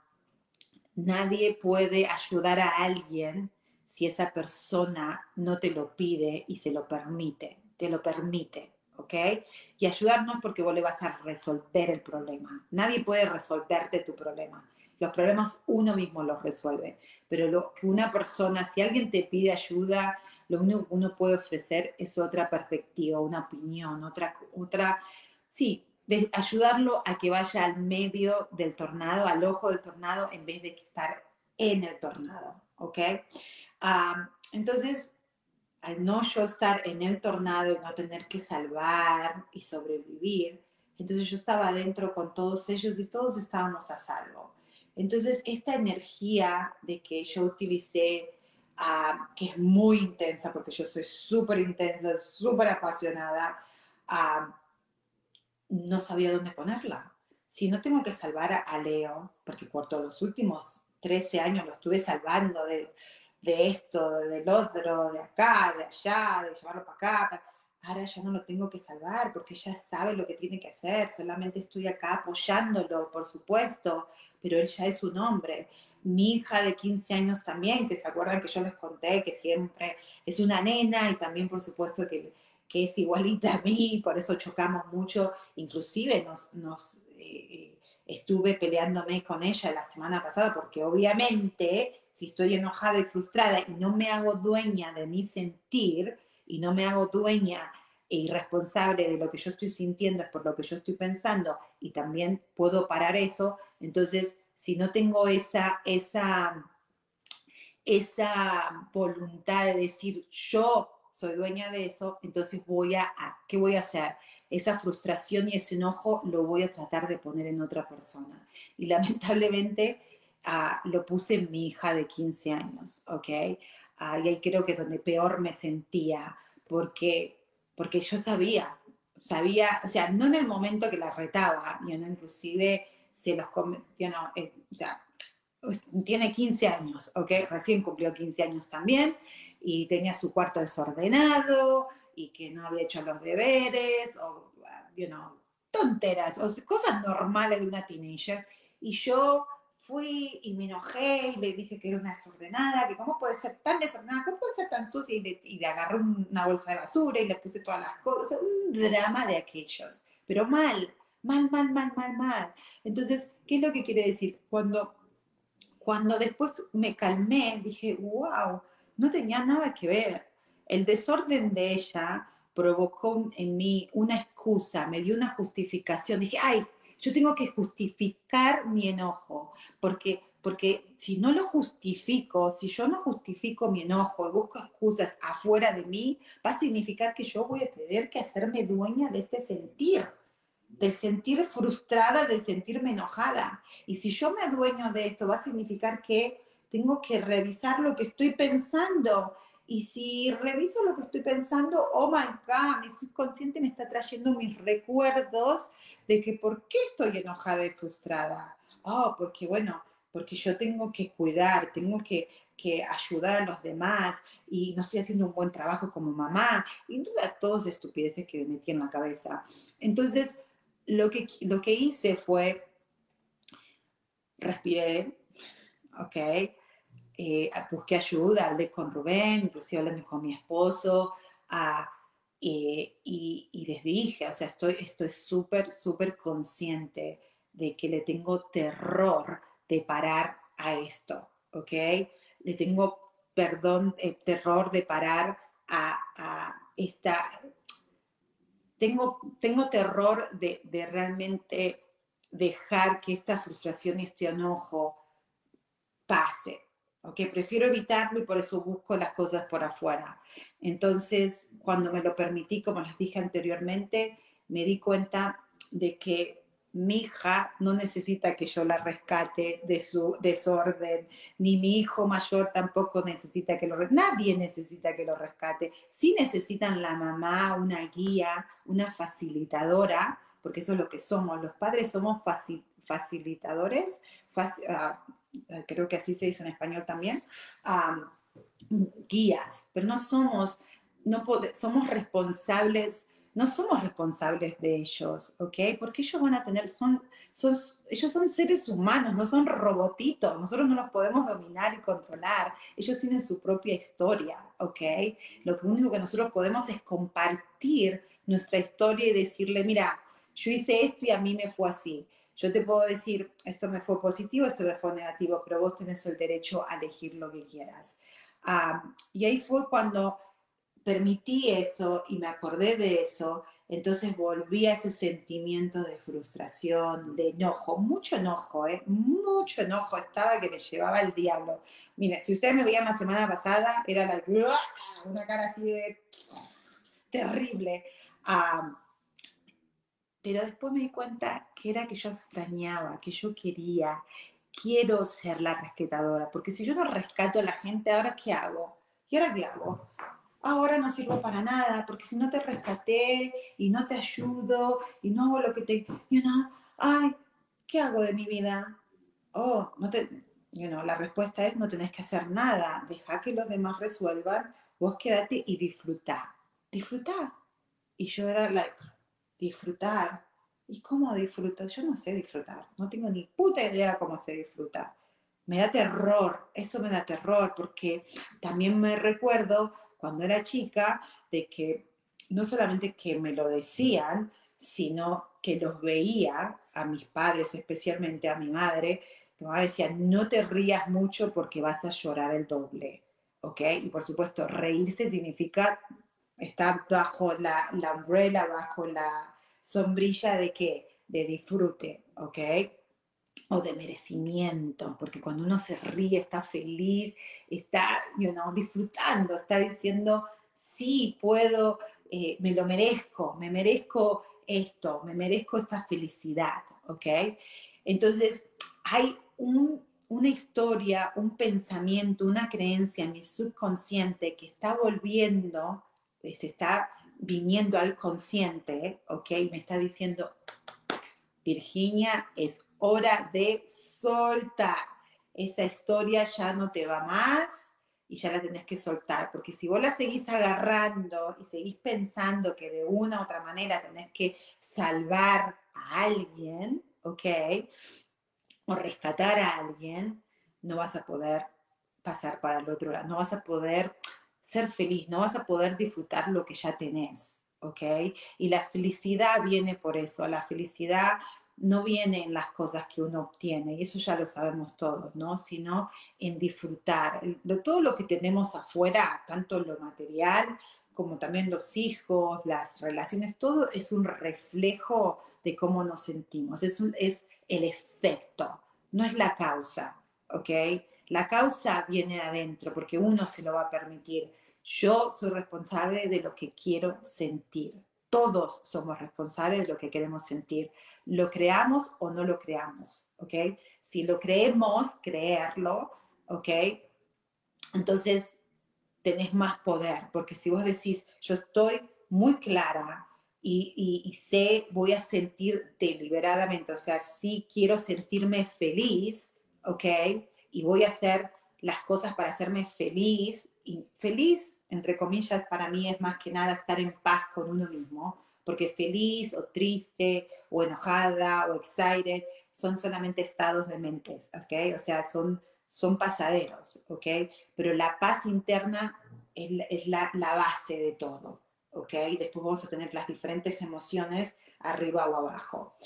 nadie puede ayudar a alguien si esa persona no te lo pide y se lo permite, te lo permite, ¿ok? Y ayudarnos porque vos le vas a resolver el problema. Nadie puede resolverte tu problema. Los problemas uno mismo los resuelve, pero lo que una persona, si alguien te pide ayuda, lo único que uno puede ofrecer es otra perspectiva, una opinión, otra, otra, sí, de ayudarlo a que vaya al medio del tornado, al ojo del tornado, en vez de estar en el tornado, ¿ok? entonces, al no yo estar en el tornado y no tener que salvar y sobrevivir, entonces yo estaba adentro con todos ellos y todos estábamos a salvo. Entonces, esta energía de que yo utilicé, que es muy intensa, porque yo soy súper intensa, súper apasionada, no sabía dónde ponerla. Si no tengo que salvar a, Leo, porque por todos los últimos 13 años lo estuve salvando de, de esto, del otro, de acá, de allá, de llevarlo para acá, ahora ya no lo tengo que salvar porque ya sabe lo que tiene que hacer, solamente estoy acá apoyándolo, por supuesto, pero él ya es un hombre. Mi hija de 15 años también, que se acuerdan que yo les conté que siempre es una nena y también por supuesto que que es igualita a mí, por eso chocamos mucho, inclusive nos, eh, estuve peleándome con ella la semana pasada, porque obviamente si estoy enojada y frustrada y no me hago dueña de mi sentir y no me hago dueña e irresponsable de lo que yo estoy sintiendo es por lo que yo estoy pensando y también puedo parar eso, entonces si no tengo esa, esa, esa voluntad de decir yo soy dueña de eso, entonces voy a, ¿qué voy a hacer? Esa frustración y ese enojo lo voy a tratar de poner en otra persona. Y lamentablemente ah, lo puse en mi hija de 15 años, ¿ok? Ah, y ahí creo que es donde peor me sentía, porque, porque yo sabía, sabía, o sea, no en el momento que la retaba, y no inclusive se los, you know, eh, o sea, tiene 15 años, ¿ok? Recién cumplió 15 años también y tenía su cuarto desordenado y que no había hecho los deberes o, you know, tonteras, o cosas normales de una teenager. Y yo fui y me enojé y le dije que era una desordenada, que cómo puede ser tan desordenada, cómo puede ser tan sucia, y le, y le agarré una bolsa de basura y le puse todas las cosas, un drama de aquellos, pero mal, mal, mal, mal, mal, mal. Entonces, ¿qué es lo que quiere decir? Cuando, cuando después me calmé, dije, wow, no tenía nada que ver. El desorden de ella provocó en mí una excusa, me dio una justificación. Dije, ay, yo tengo que justificar mi enojo, porque, porque si no lo justifico, si yo no justifico mi enojo y busco excusas afuera de mí, va a significar que yo voy a tener que hacerme dueña de este sentir, del sentir frustrada, del sentirme enojada. Y si yo me adueño de esto, va a significar que tengo que revisar lo que estoy pensando. Y si reviso lo que estoy pensando, oh my God, mi subconsciente me está trayendo mis recuerdos de que por qué estoy enojada y frustrada. Oh, porque bueno, porque yo tengo que cuidar, tengo que, que ayudar a los demás y no estoy haciendo un buen trabajo como mamá. Y todas, todas estupideces que me metí en la cabeza. Entonces, lo que, lo que hice fue, respiré, ¿ok? Eh, busqué ayuda, hablé con Rubén, inclusive hablé con mi esposo, eh, y, les dije, o sea, estoy súper, súper consciente de que le tengo terror de parar a esto, ¿ok? Le tengo, perdón, eh, terror de parar a, esta... Tengo, tengo terror de realmente dejar que esta frustración y este enojo pase, ¿ok? Prefiero evitarlo y por eso busco las cosas por afuera. Entonces, cuando me lo permití, como les dije anteriormente, me di cuenta de que mi hija no necesita que yo la rescate de su desorden, ni mi hijo mayor tampoco necesita que lo rescate, nadie necesita que lo rescate. Sí necesitan la mamá, una guía, una facilitadora, porque eso es lo que somos. Los padres somos facilitadores, ah, creo que así se dice en español también, guías, pero no somos, no somos responsables, no somos responsables de ellos, ¿ok? Porque ellos van a tener, son, son, ellos son seres humanos, no son robotitos, nosotros no los podemos dominar y controlar, ellos tienen su propia historia, ¿ok? Lo único que nosotros podemos es compartir nuestra historia y decirle, mira, yo hice esto y a mí me fue así. Yo te puedo decir, esto me fue positivo, esto me fue negativo, pero vos tenés el derecho a elegir lo que quieras. y ahí fue cuando permití eso y me acordé de eso Entonces volví a ese sentimiento de frustración, de enojo, mucho enojo, ¿eh? mucho enojo, estaba que me llevaba el diablo. Mire, si ustedes me veían la semana pasada, era la, una cara así de terrible. Pero después me di cuenta que era que yo extrañaba, que yo quería, quiero ser la rescatadora, porque si yo no rescato a la gente, ¿ahora qué hago? ¿Y ahora qué hago? ahora no sirvo para nada, porque si no te rescaté y no te ayudo y no hago lo que te, you know, ay, ¿qué hago de mi vida? Oh, no te, you know, la respuesta es no tenés que hacer nada, deja que los demás resuelvan, vos quédate y disfrutar, disfrutar. Y yo era like, disfrutar. ¿Y cómo disfruto? Yo no sé disfrutar, no tengo ni puta idea cómo se disfruta. Me da terror, eso me da terror, porque también me recuerdo cuando era chica de que no solamente que me lo decían, sino que los veía a mis padres, especialmente a mi madre, que me decía, no te rías mucho porque vas a llorar el doble, ¿ok? Y por supuesto, reírse significa estar bajo la, la umbrella, bajo la sombrilla de qué? De disfrute, ¿ok? o de merecimiento, porque cuando uno se ríe, está feliz, está disfrutando, está diciendo, sí, puedo, eh, me lo merezco, me merezco esto, me merezco esta felicidad, ¿ok? Entonces, hay una historia, un pensamiento, una creencia en mi subconsciente que está volviendo, se está viniendo al consciente, ¿ok? Me está diciendo, Virginia, es hora de soltar. Esa historia ya no te va más y ya la tenés que soltar, porque si vos la seguís agarrando y seguís pensando que de una u otra manera tenés que salvar a alguien, ¿ok? O rescatar a alguien, no vas a poder pasar para el otro lado, no vas a poder ser feliz, no vas a poder disfrutar lo que ya tenés, ¿ok? Y la felicidad viene por eso, la felicidad no viene en las cosas que uno obtiene, y eso ya lo sabemos todos, ¿no? Sino en disfrutar de todo lo que tenemos afuera, tanto lo material como también los hijos, las relaciones, todo es un reflejo de cómo nos sentimos, es, es el efecto, no es la causa, ¿ok? La causa viene adentro porque uno se lo va a permitir. Yo soy responsable de lo que quiero sentir todos somos responsables de lo que queremos sentir, lo creamos o no lo creamos, ¿ok? Si lo creemos, creerlo, ¿ok? Entonces tenés más poder, porque si vos decís, yo estoy muy clara y, sé, voy a sentir deliberadamente, o sea, sí quiero sentirme feliz, ¿ok? Y voy a hacer las cosas para hacerme feliz, y feliz entre comillas, para mí es más que nada estar en paz con uno mismo, porque feliz o triste o enojada o excited son solamente estados de mentes, ¿ok? O sea, son, son pasaderos, ¿ok? Pero la paz interna es, la, la, base de todo, ¿ok? Después vamos a tener las diferentes emociones arriba o abajo.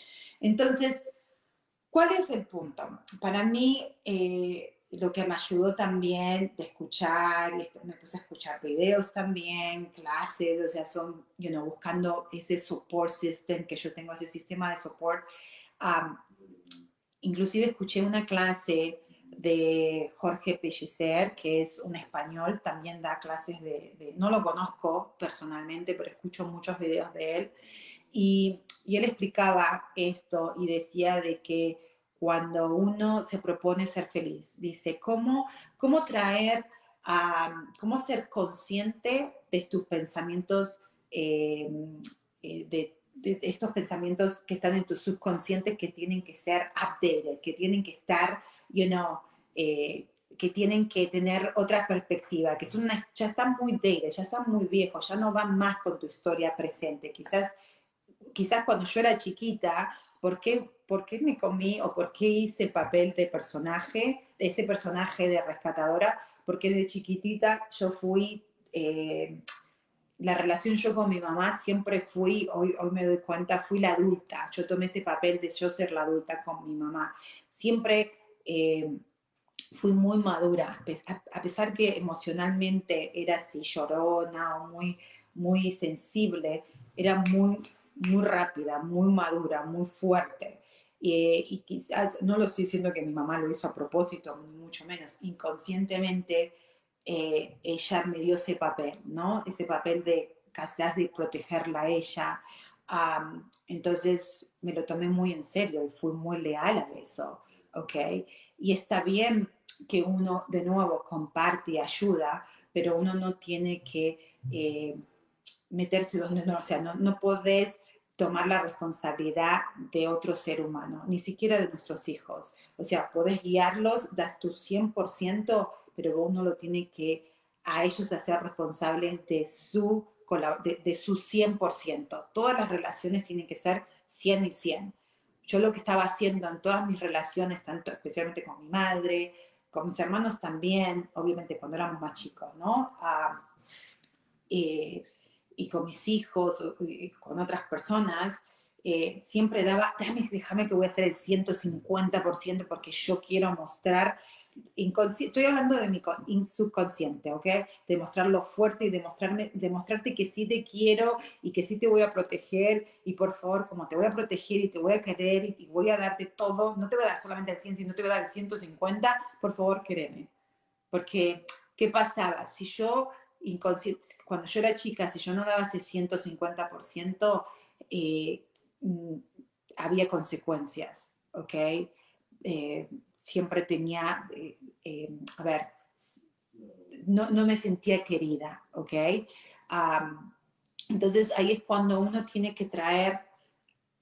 Entonces, ¿cuál es el punto? Para mí, eh, lo que me ayudó también de escuchar, me puse a escuchar videos también, clases, o sea, son, you know, buscando ese support system, que yo tengo ese sistema de support. inclusive escuché una clase de Jorge Pellicer, que es un español, también da clases de, de, no lo conozco personalmente, pero escucho muchos videos de él, y, y él explicaba esto y decía de que cuando uno se propone ser feliz. Dice, ¿cómo, cómo traer, a, cómo ser consciente de tus pensamientos, em, eh, de, estos pensamientos que están en tu subconsciente que tienen que ser updated, que tienen que estar, you know, eh, que tienen que tener otra perspectiva, que son ya están muy dated, ya están muy viejos, ya no van más con tu historia presente. Quizás, quizás cuando yo era chiquita, ¿por qué ¿por qué me comí o por qué hice el papel de personaje, ese personaje de rescatadora? Porque de chiquitita yo fui, eh, la relación yo con mi mamá siempre fui, hoy, hoy me doy cuenta, fui la adulta. Yo tomé ese papel de yo ser la adulta con mi mamá. Siempre eh, fui muy madura, a pesar que emocionalmente era así llorona o muy, muy sensible, era muy, muy rápida, muy madura, muy fuerte. y quizás, no lo estoy diciendo que mi mamá lo hizo a propósito, ni mucho menos, inconscientemente eh, ella me dio ese papel, ¿no? Ese papel de quizás de protegerla a ella. entonces me lo tomé muy en serio y fui muy leal a eso, ¿ok? Y está bien que uno de nuevo comparte y ayuda, pero uno no tiene que eh, meterse donde no, o sea, no, no podés tomar la responsabilidad de otro ser humano, ni siquiera de nuestros hijos. O sea, podés guiarlos, das tu 100%, pero uno lo tiene que a ellos hacer responsables de su, de, de su 100%. Todas las relaciones tienen que ser 100 y 100. Yo lo que estaba haciendo en todas mis relaciones, tanto especialmente con mi madre, con mis hermanos también, obviamente cuando éramos más chicos, ¿no? Ah, eh, y con mis hijos, con otras personas, eh, siempre daba, déjame que voy a hacer el 150% porque yo quiero mostrar, estoy hablando de mi subconsciente, ¿ok? De mostrarlo fuerte y demostrarme, demostrarte que sí te quiero y que sí te voy a proteger y por favor, como te voy a proteger y te voy a querer y, voy a darte todo, no te voy a dar solamente el 100, sino te voy a dar el 150, por favor, quéreme. Porque, ¿qué pasaba? Si yo cuando yo era chica, si yo no daba ese 150%, eh, mm, había consecuencias, ¿ok? Eh, siempre tenía, eh, a ver, no, no, me sentía querida, ¿ok? entonces ahí es cuando uno tiene que traer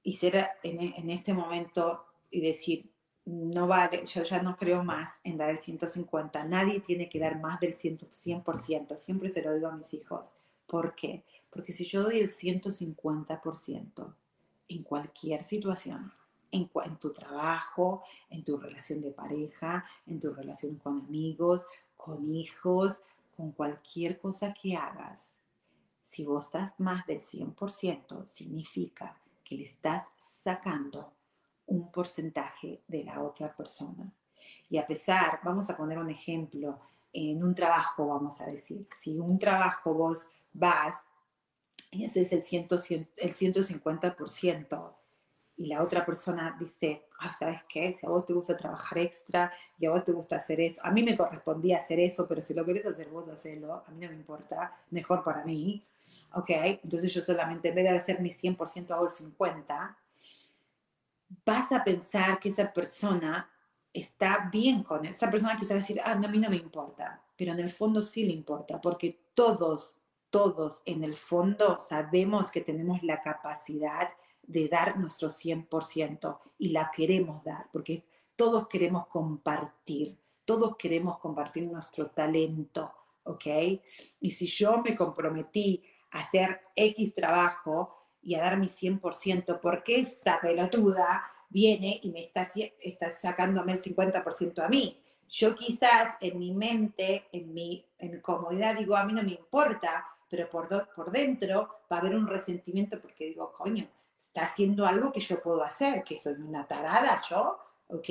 y ser en este momento y decir, no vale, yo ya no creo más en dar el 150. Nadie tiene que dar más del 100%. Siempre se lo digo a mis hijos. ¿Por qué? Porque si yo doy el 150% en cualquier situación, en, en, tu trabajo, en tu relación de pareja, en tu relación con amigos, con hijos, con cualquier cosa que hagas, si vos das más del 100%, significa que le estás sacando un porcentaje de la otra persona. Y a pesar, vamos a poner un ejemplo, en un trabajo, vamos a decir, si un trabajo vos vas y haces el, el 150% y la otra persona dice, ah, ¿sabes qué? Si a vos te gusta trabajar extra y a vos te gusta hacer eso, a mí me correspondía hacer eso, pero si lo querés hacer vos, hacelo, a mí no me importa, mejor para mí. Ok, entonces yo solamente en vez de hacer mi 100% hago el 50%, vas a pensar que esa persona está bien con él. Esa persona quizá decir, ah, no, a mí no me importa, pero en el fondo sí le importa, porque todos, todos en el fondo sabemos que tenemos la capacidad de dar nuestro 100% y la queremos dar, porque todos queremos compartir, todos queremos compartir nuestro talento, ¿ok? Y si yo me comprometí a hacer X trabajo, y a dar mi 100%, porque esta pelotuda viene y me está, está sacándome el 50% a mí. Yo quizás en mi mente, en mi, en comodidad, digo, a mí no me importa, pero por, por dentro va a haber un resentimiento porque digo, coño, está haciendo algo que yo puedo hacer, que soy una tarada yo, ¿ok?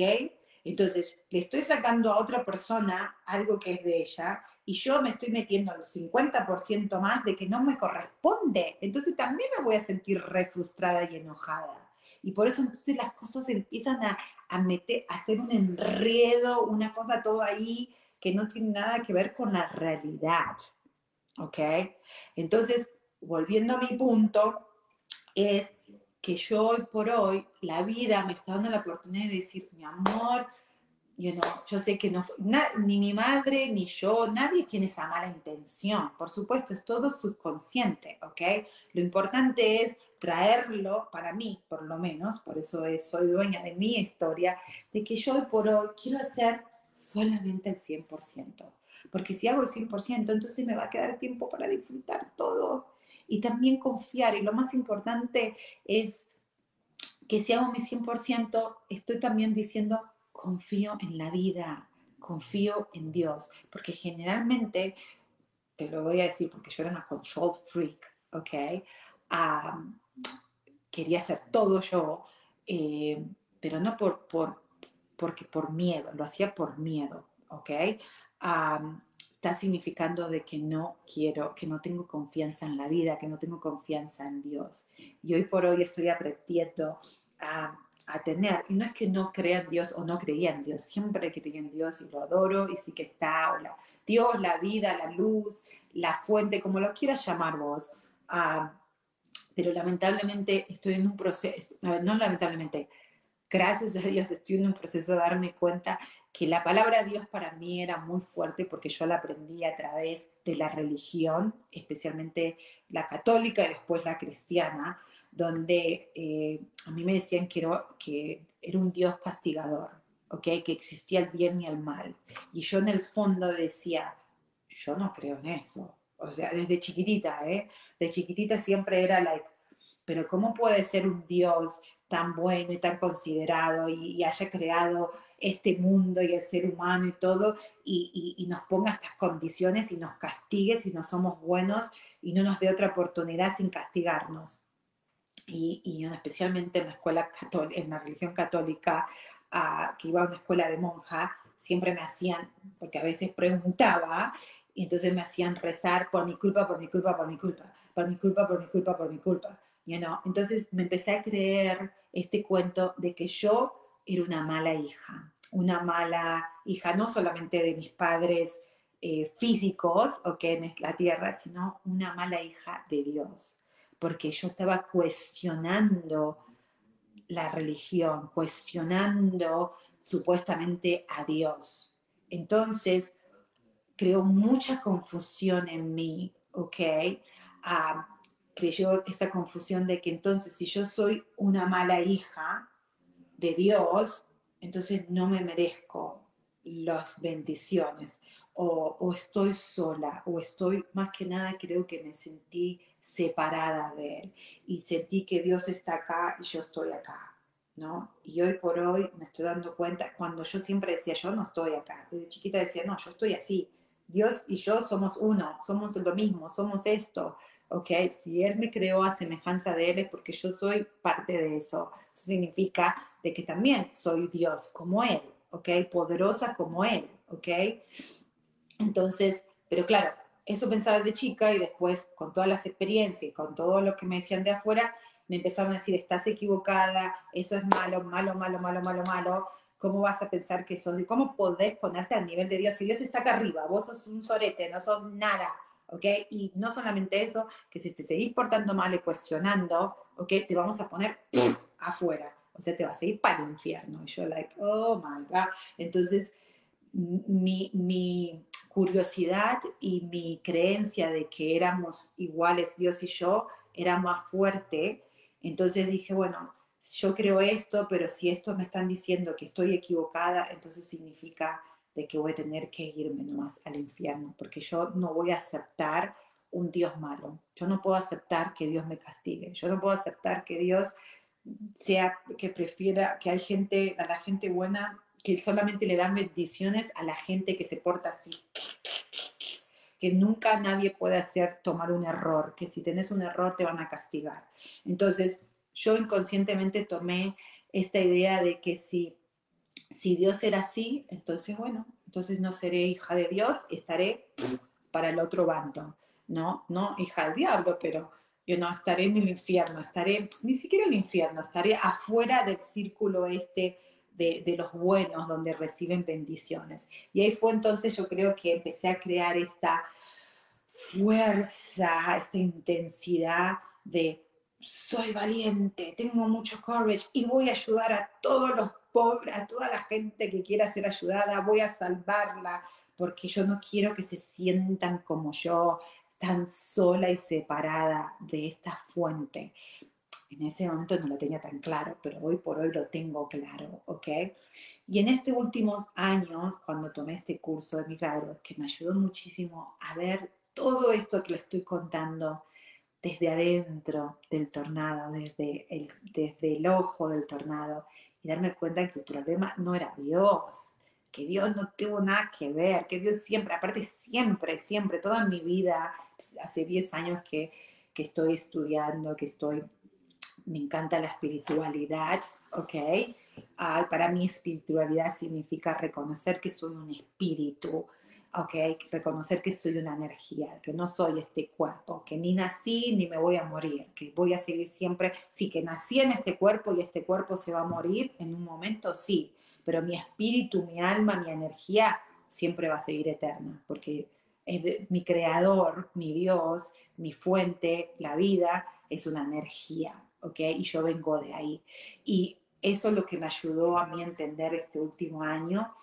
Entonces, le estoy sacando a otra persona algo que es de ella y yo me estoy metiendo al 50% más de que no me corresponde. Entonces también me voy a sentir re frustrada y enojada. Y por eso entonces las cosas empiezan a, a meter, a hacer un enredo, una cosa todo ahí que no tiene nada que ver con la realidad. ¿Ok? Entonces, volviendo a mi punto, es que yo hoy por hoy, la vida me está dando la oportunidad de decir, mi amor, yo sé que no, ni mi madre ni yo, nadie tiene esa mala intención. Por supuesto, es todo subconsciente, ¿ok? Lo importante es traerlo, para mí por lo menos, por eso soy dueña de mi historia, de que yo hoy por hoy quiero hacer solamente el 100%. Porque si hago el 100%, entonces me va a quedar tiempo para disfrutar todo y también confiar. Y lo más importante es que si hago mi 100%, estoy también diciendo, confío en la vida, confío en Dios, porque generalmente, te lo voy a decir porque yo era una control freak, ¿ok? quería hacer todo yo, eh, pero no por, por, porque por miedo, lo hacía por miedo, ¿ok? está significando de que no quiero, que no tengo confianza en la vida, que no tengo confianza en Dios. Y hoy por hoy estoy aprendiendo a, a tener, y no es que no crea en Dios o no creía en Dios, siempre creí en Dios y lo adoro y sí que está, o la, Dios, la vida, la luz, la fuente, como lo quieras llamar vos. Ah, pero lamentablemente estoy en un proceso, no lamentablemente, gracias a Dios estoy en un proceso de darme cuenta que la palabra Dios para mí era muy fuerte porque yo la aprendí a través de la religión, especialmente la católica y después la cristiana, donde eh, a mí me decían que era, que era un Dios castigador, ¿okay? que existía el bien y el mal. Y yo en el fondo decía, yo no creo en eso. O sea, desde chiquitita, ¿eh? De chiquitita siempre era like, pero ¿cómo puede ser un Dios tan bueno y tan considerado y, haya creado este mundo y el ser humano y todo y, nos ponga estas condiciones y nos castigue si no somos buenos y no nos dé otra oportunidad sin castigarnos. Y, y especialmente en la escuela católica, en la religión católica, ah, que iba a una escuela de monja, siempre me hacían, porque a veces preguntaba, y entonces me hacían rezar por mi culpa, por mi culpa, por mi culpa, por mi culpa, por mi culpa, por mi culpa. You know? Entonces me empecé a creer este cuento de que yo era una mala hija, una mala hija no solamente de mis padres eh, físicos o que en la tierra, sino una mala hija de Dios, porque yo estaba cuestionando la religión, cuestionando supuestamente a Dios. Entonces, creó mucha confusión en mí, ¿ok? Ah, creyó esta confusión de que entonces si yo soy una mala hija de Dios, entonces no me merezco las bendiciones o, estoy sola o estoy más que nada creo que me sentí separada de él y sentí que Dios está acá y yo estoy acá, ¿no? Y hoy por hoy me estoy dando cuenta cuando yo siempre decía yo no estoy acá, desde chiquita decía no, yo estoy así, Dios y yo somos uno, somos lo mismo, somos esto, ¿ok? Si Él me creó a semejanza de Él es porque yo soy parte de eso. Eso significa de que también soy Dios como Él, ¿ok? Poderosa como Él, ¿ok? Entonces, pero claro, eso pensaba de chica y después con todas las experiencias y con todo lo que me decían de afuera, me empezaron a decir, estás equivocada, eso es malo, malo, malo, malo, malo, malo. ¿Cómo vas a pensar que sos? ¿Cómo podés ponerte al nivel de Dios? Si Dios está acá arriba, vos sos un sorete, no sos nada ¿ok? Y no solamente eso, que si te seguís portando mal y cuestionando, ¿ok? Te vamos a poner afuera, o sea, te vas a ir para el infierno. Y yo, like, oh my God. Entonces, mi, mi curiosidad y mi creencia de que éramos iguales, Dios y yo, era más fuerte. Entonces dije, bueno, yo creo esto, pero si esto me están diciendo que estoy equivocada, entonces significa de que voy a tener que irme nomás al infierno, porque yo no voy a aceptar un Dios malo. Yo no puedo aceptar que Dios me castigue. Yo no puedo aceptar que Dios sea que prefiera que hay gente, a la gente buena, que solamente le dan bendiciones a la gente que se porta así. Que nunca nadie puede hacer tomar un error, que si tenés un error te van a castigar. Entonces, yo inconscientemente tomé esta idea de que si si Dios era así, entonces bueno, entonces no seré hija de Dios, estaré para el otro bando, ¿no? No hija del diablo, pero yo no estaré en el infierno, estaré ni siquiera en el infierno, estaré afuera del círculo este de, los buenos donde reciben bendiciones. Y ahí fue entonces yo creo que empecé a crear esta fuerza, esta intensidad de soy valiente, tengo mucho courage y voy a ayudar a todos los pobre, a toda la gente que quiera ser ayudada, voy a salvarla, porque yo no quiero que se sientan como yo, tan sola y separada de esta fuente. En ese momento no lo tenía tan claro, pero hoy por hoy lo tengo claro, ¿ok? Y en este último año, cuando tomé este curso de milagros, que me ayudó muchísimo a ver todo esto que le estoy contando desde adentro del tornado, desde el, desde el ojo del tornado, y darme cuenta que el problema no era Dios, que Dios no tuvo nada que ver, que Dios siempre, aparte siempre, siempre, toda mi vida, hace 10 años que, que estoy estudiando, que estoy, me encanta la espiritualidad, ¿ok? Ah, para mí espiritualidad significa reconocer que soy un espíritu, ok, reconocer que soy una energía, que no soy este cuerpo, que ni nací ni me voy a morir, que voy a seguir siempre, sí, que nací en este cuerpo y este cuerpo se va a morir en un momento, sí, pero mi espíritu, mi alma, mi energía siempre va a seguir eterna, porque es mi creador, mi Dios, mi fuente, la vida, es una energía, ¿ok? Y yo vengo de ahí. Y eso es lo que me ayudó a mí a entender este último año.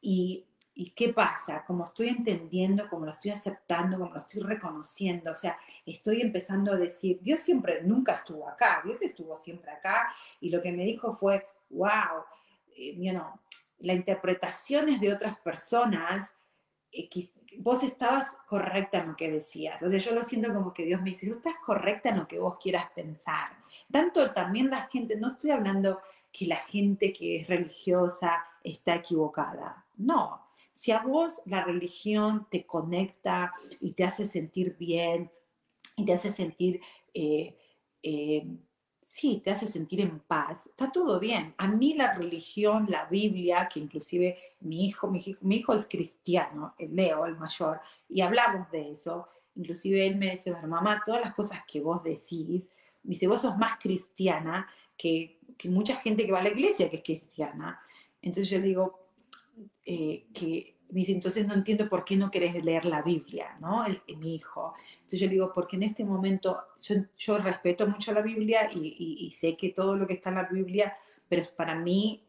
Y ¿Y qué pasa? Como estoy entendiendo, como lo estoy aceptando, como lo estoy reconociendo, o sea, estoy empezando a decir, Dios siempre, nunca estuvo acá, Dios estuvo siempre acá, y lo que me dijo fue, wow, eh, you know, las interpretaciones de otras personas, vos estabas correcta en lo que decías, o sea, yo lo siento como que Dios me dice, tú estás correcta en lo que vos quieras pensar. Tanto también la gente, no estoy hablando que la gente que es religiosa está equivocada, no, si a vos la religión te conecta y te hace sentir bien y te hace sentir, eh, eh, sí, te hace sentir en paz, está todo bien. A mí la religión, la Biblia, que inclusive mi hijo, mi hijo, es cristiano, Leo, el mayor, y hablamos de eso. Inclusive él me dice, mamá, todas las cosas que vos decís, dice, vos sos más cristiana que, mucha gente que va a la iglesia que es cristiana. Entonces yo digo, eh, que me dice, entonces no entiendo por qué no querés leer la Biblia, ¿no? El, mi hijo. Entonces yo le digo, porque en este momento yo, yo respeto mucho la Biblia y, y, sé que todo lo que está en la Biblia, pero para mí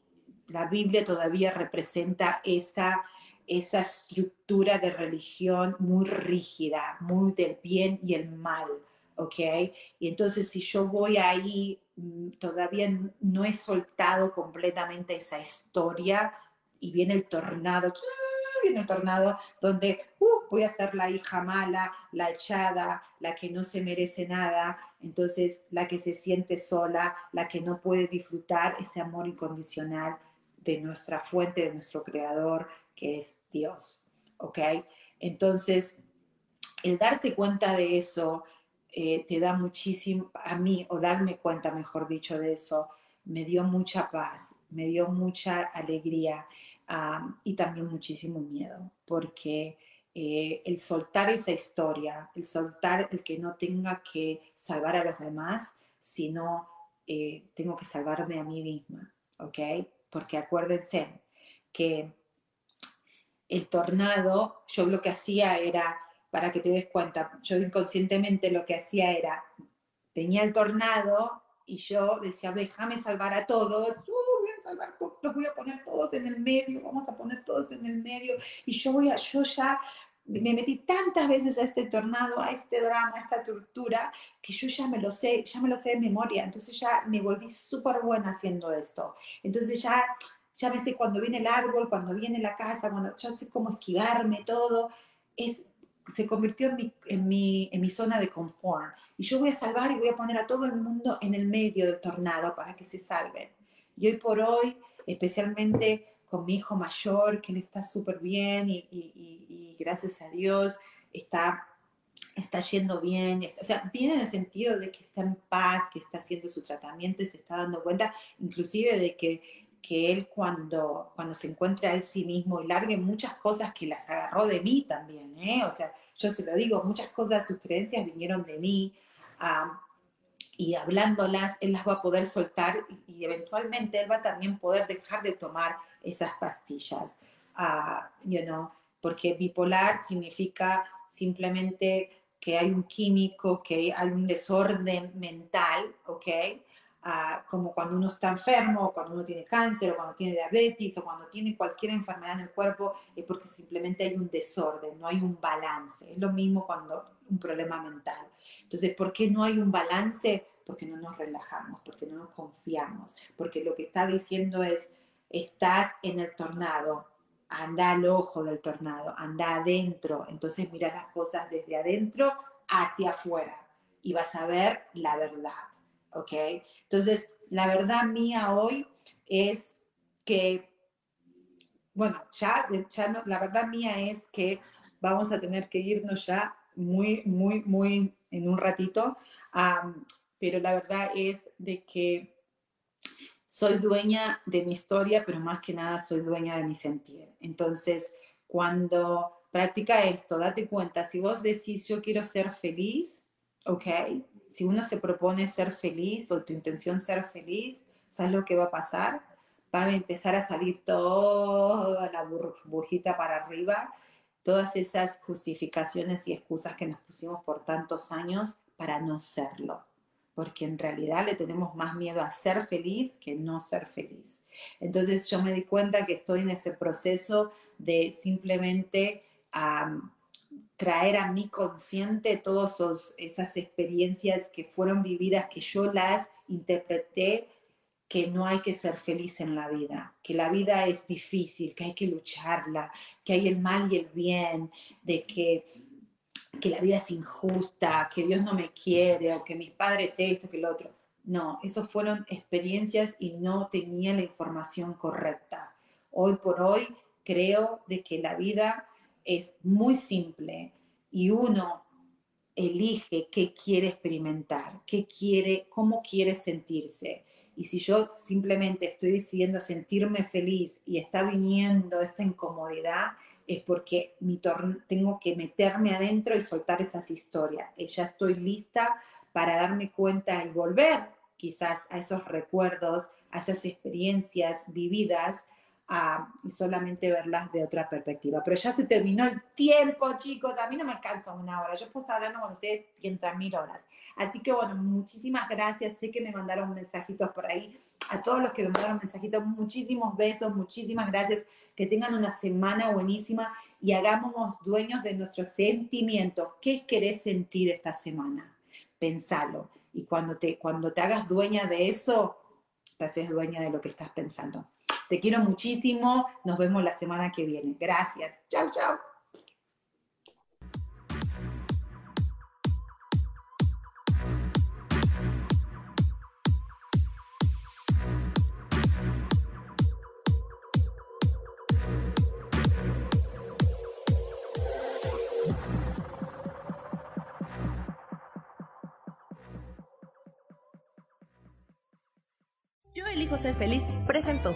la Biblia todavía representa esa, esa estructura de religión muy rígida, muy del bien y el mal, ¿ok? Y entonces si yo voy ahí, mm, todavía no he soltado completamente esa historia y viene el tornado, viene el tornado donde uh, voy a ser la hija mala, la echada, la que no se merece nada, entonces la que se siente sola, la que no puede disfrutar ese amor incondicional de nuestra fuente, de nuestro creador, que es Dios. ¿Ok? Entonces, el darte cuenta de eso eh, te da muchísimo, a mí, o darme cuenta, mejor dicho, de eso, me dio mucha paz, me dio mucha alegría y también muchísimo miedo, porque eh, el soltar esa historia, el soltar el que no tenga que salvar a los demás, sino eh, tengo que salvarme a mí misma, ¿ok? Porque acuérdense que el tornado, yo lo que hacía era, para que te des cuenta, yo inconscientemente lo que hacía era, tenía el tornado y yo decía, déjame salvar a todos, los voy a poner todos en el medio, vamos a poner todos en el medio, y yo voy a, yo ya me metí tantas veces a este tornado, a este drama, a esta tortura, que yo ya me lo sé, ya me lo sé de memoria, entonces ya me volví súper buena haciendo esto. Entonces ya, ya me sé cuando viene el árbol, cuando viene la casa, cuando ya sé cómo esquivarme, todo. Es, se convirtió en mi, en, mi, en mi zona de confort. Y yo voy a salvar y voy a poner a todo el mundo en el medio del tornado para que se salven. Y hoy por hoy, especialmente con mi hijo mayor, él está súper bien y, gracias a Dios está, está yendo bien, o sea, bien en el sentido de que está en paz, que está haciendo su tratamiento y se está dando cuenta inclusive de que, que él cuando, cuando se encuentra a sí mismo y largue muchas cosas que las agarró de mí también, ¿eh? o sea, yo se lo digo, muchas cosas, sus creencias vinieron de mí. Ah, y hablándolas, él las va a poder soltar y, eventualmente él va a también poder dejar de tomar esas pastillas. Uh, you know, porque bipolar significa simplemente que hay un químico, que hay un desorden mental, ¿ok? Uh, como cuando uno está enfermo, o cuando uno tiene cáncer, o cuando tiene diabetes, o cuando tiene cualquier enfermedad en el cuerpo, es porque simplemente hay un desorden, no hay un balance. Es lo mismo cuando un problema mental. Entonces, ¿por qué no hay un balance? Porque no nos relajamos, porque no nos confiamos, porque lo que está diciendo es, estás en el tornado, anda al ojo del tornado, anda adentro, entonces mira las cosas desde adentro hacia afuera y vas a ver la verdad, ¿ok? Entonces, la verdad mía hoy es que, bueno, ya, ya la verdad mía es que vamos a tener que irnos ya muy, muy, muy en un ratito. a pero la verdad es de que soy dueña de mi historia, pero más que nada soy dueña de mi sentir. Entonces, cuando practica esto, date cuenta, si vos decís yo quiero ser feliz, ok, si uno se propone ser feliz o tu intención ser feliz, ¿sabes lo que va a pasar? Va a empezar a salir toda la burbujita para arriba, todas esas justificaciones y excusas que nos pusimos por tantos años para no serlo, porque en realidad le tenemos más miedo a ser feliz que no ser feliz. Entonces yo me di cuenta que estoy en ese proceso de simplemente traer a mi consciente todas esas experiencias que fueron vividas, que yo las interpreté, que no hay que ser feliz en la vida, que la vida es difícil, que hay que lucharla, que hay el mal y el bien, de que, que la vida es injusta, que Dios no me quiere, o que mis padres esto, que lo otro. No, esas fueron experiencias y no tenía la información correcta. Hoy por hoy creo de que la vida es muy simple y uno elige qué quiere experimentar, qué quiere, cómo quiere sentirse. Y si yo simplemente estoy decidiendo sentirme feliz y está viniendo esta incomodidad, es porque mi tengo que meterme adentro y soltar esas historias. Ya estoy lista para darme cuenta y volver quizás a esos recuerdos, a esas experiencias vividas y solamente verlas de otra perspectiva. Pero ya se terminó el tiempo, chicos. A mí no me alcanza una hora. Yo puedo estar hablando con ustedes 100.000 horas. Así que bueno, muchísimas gracias. Sé que me mandaron mensajitos por ahí. A todos los que me mandaron mensajitos, muchísimos besos, muchísimas gracias. Que tengan una semana buenísima y hagámonos dueños de nuestros sentimientos. ¿Qué querés sentir esta semana? Pensalo. Y cuando te, cuando te hagas dueña de eso, te haces dueña de lo que estás pensando. Te quiero muchísimo. Nos vemos la semana que viene. Gracias. Chao, chao. Yo elijo ser feliz. Presento.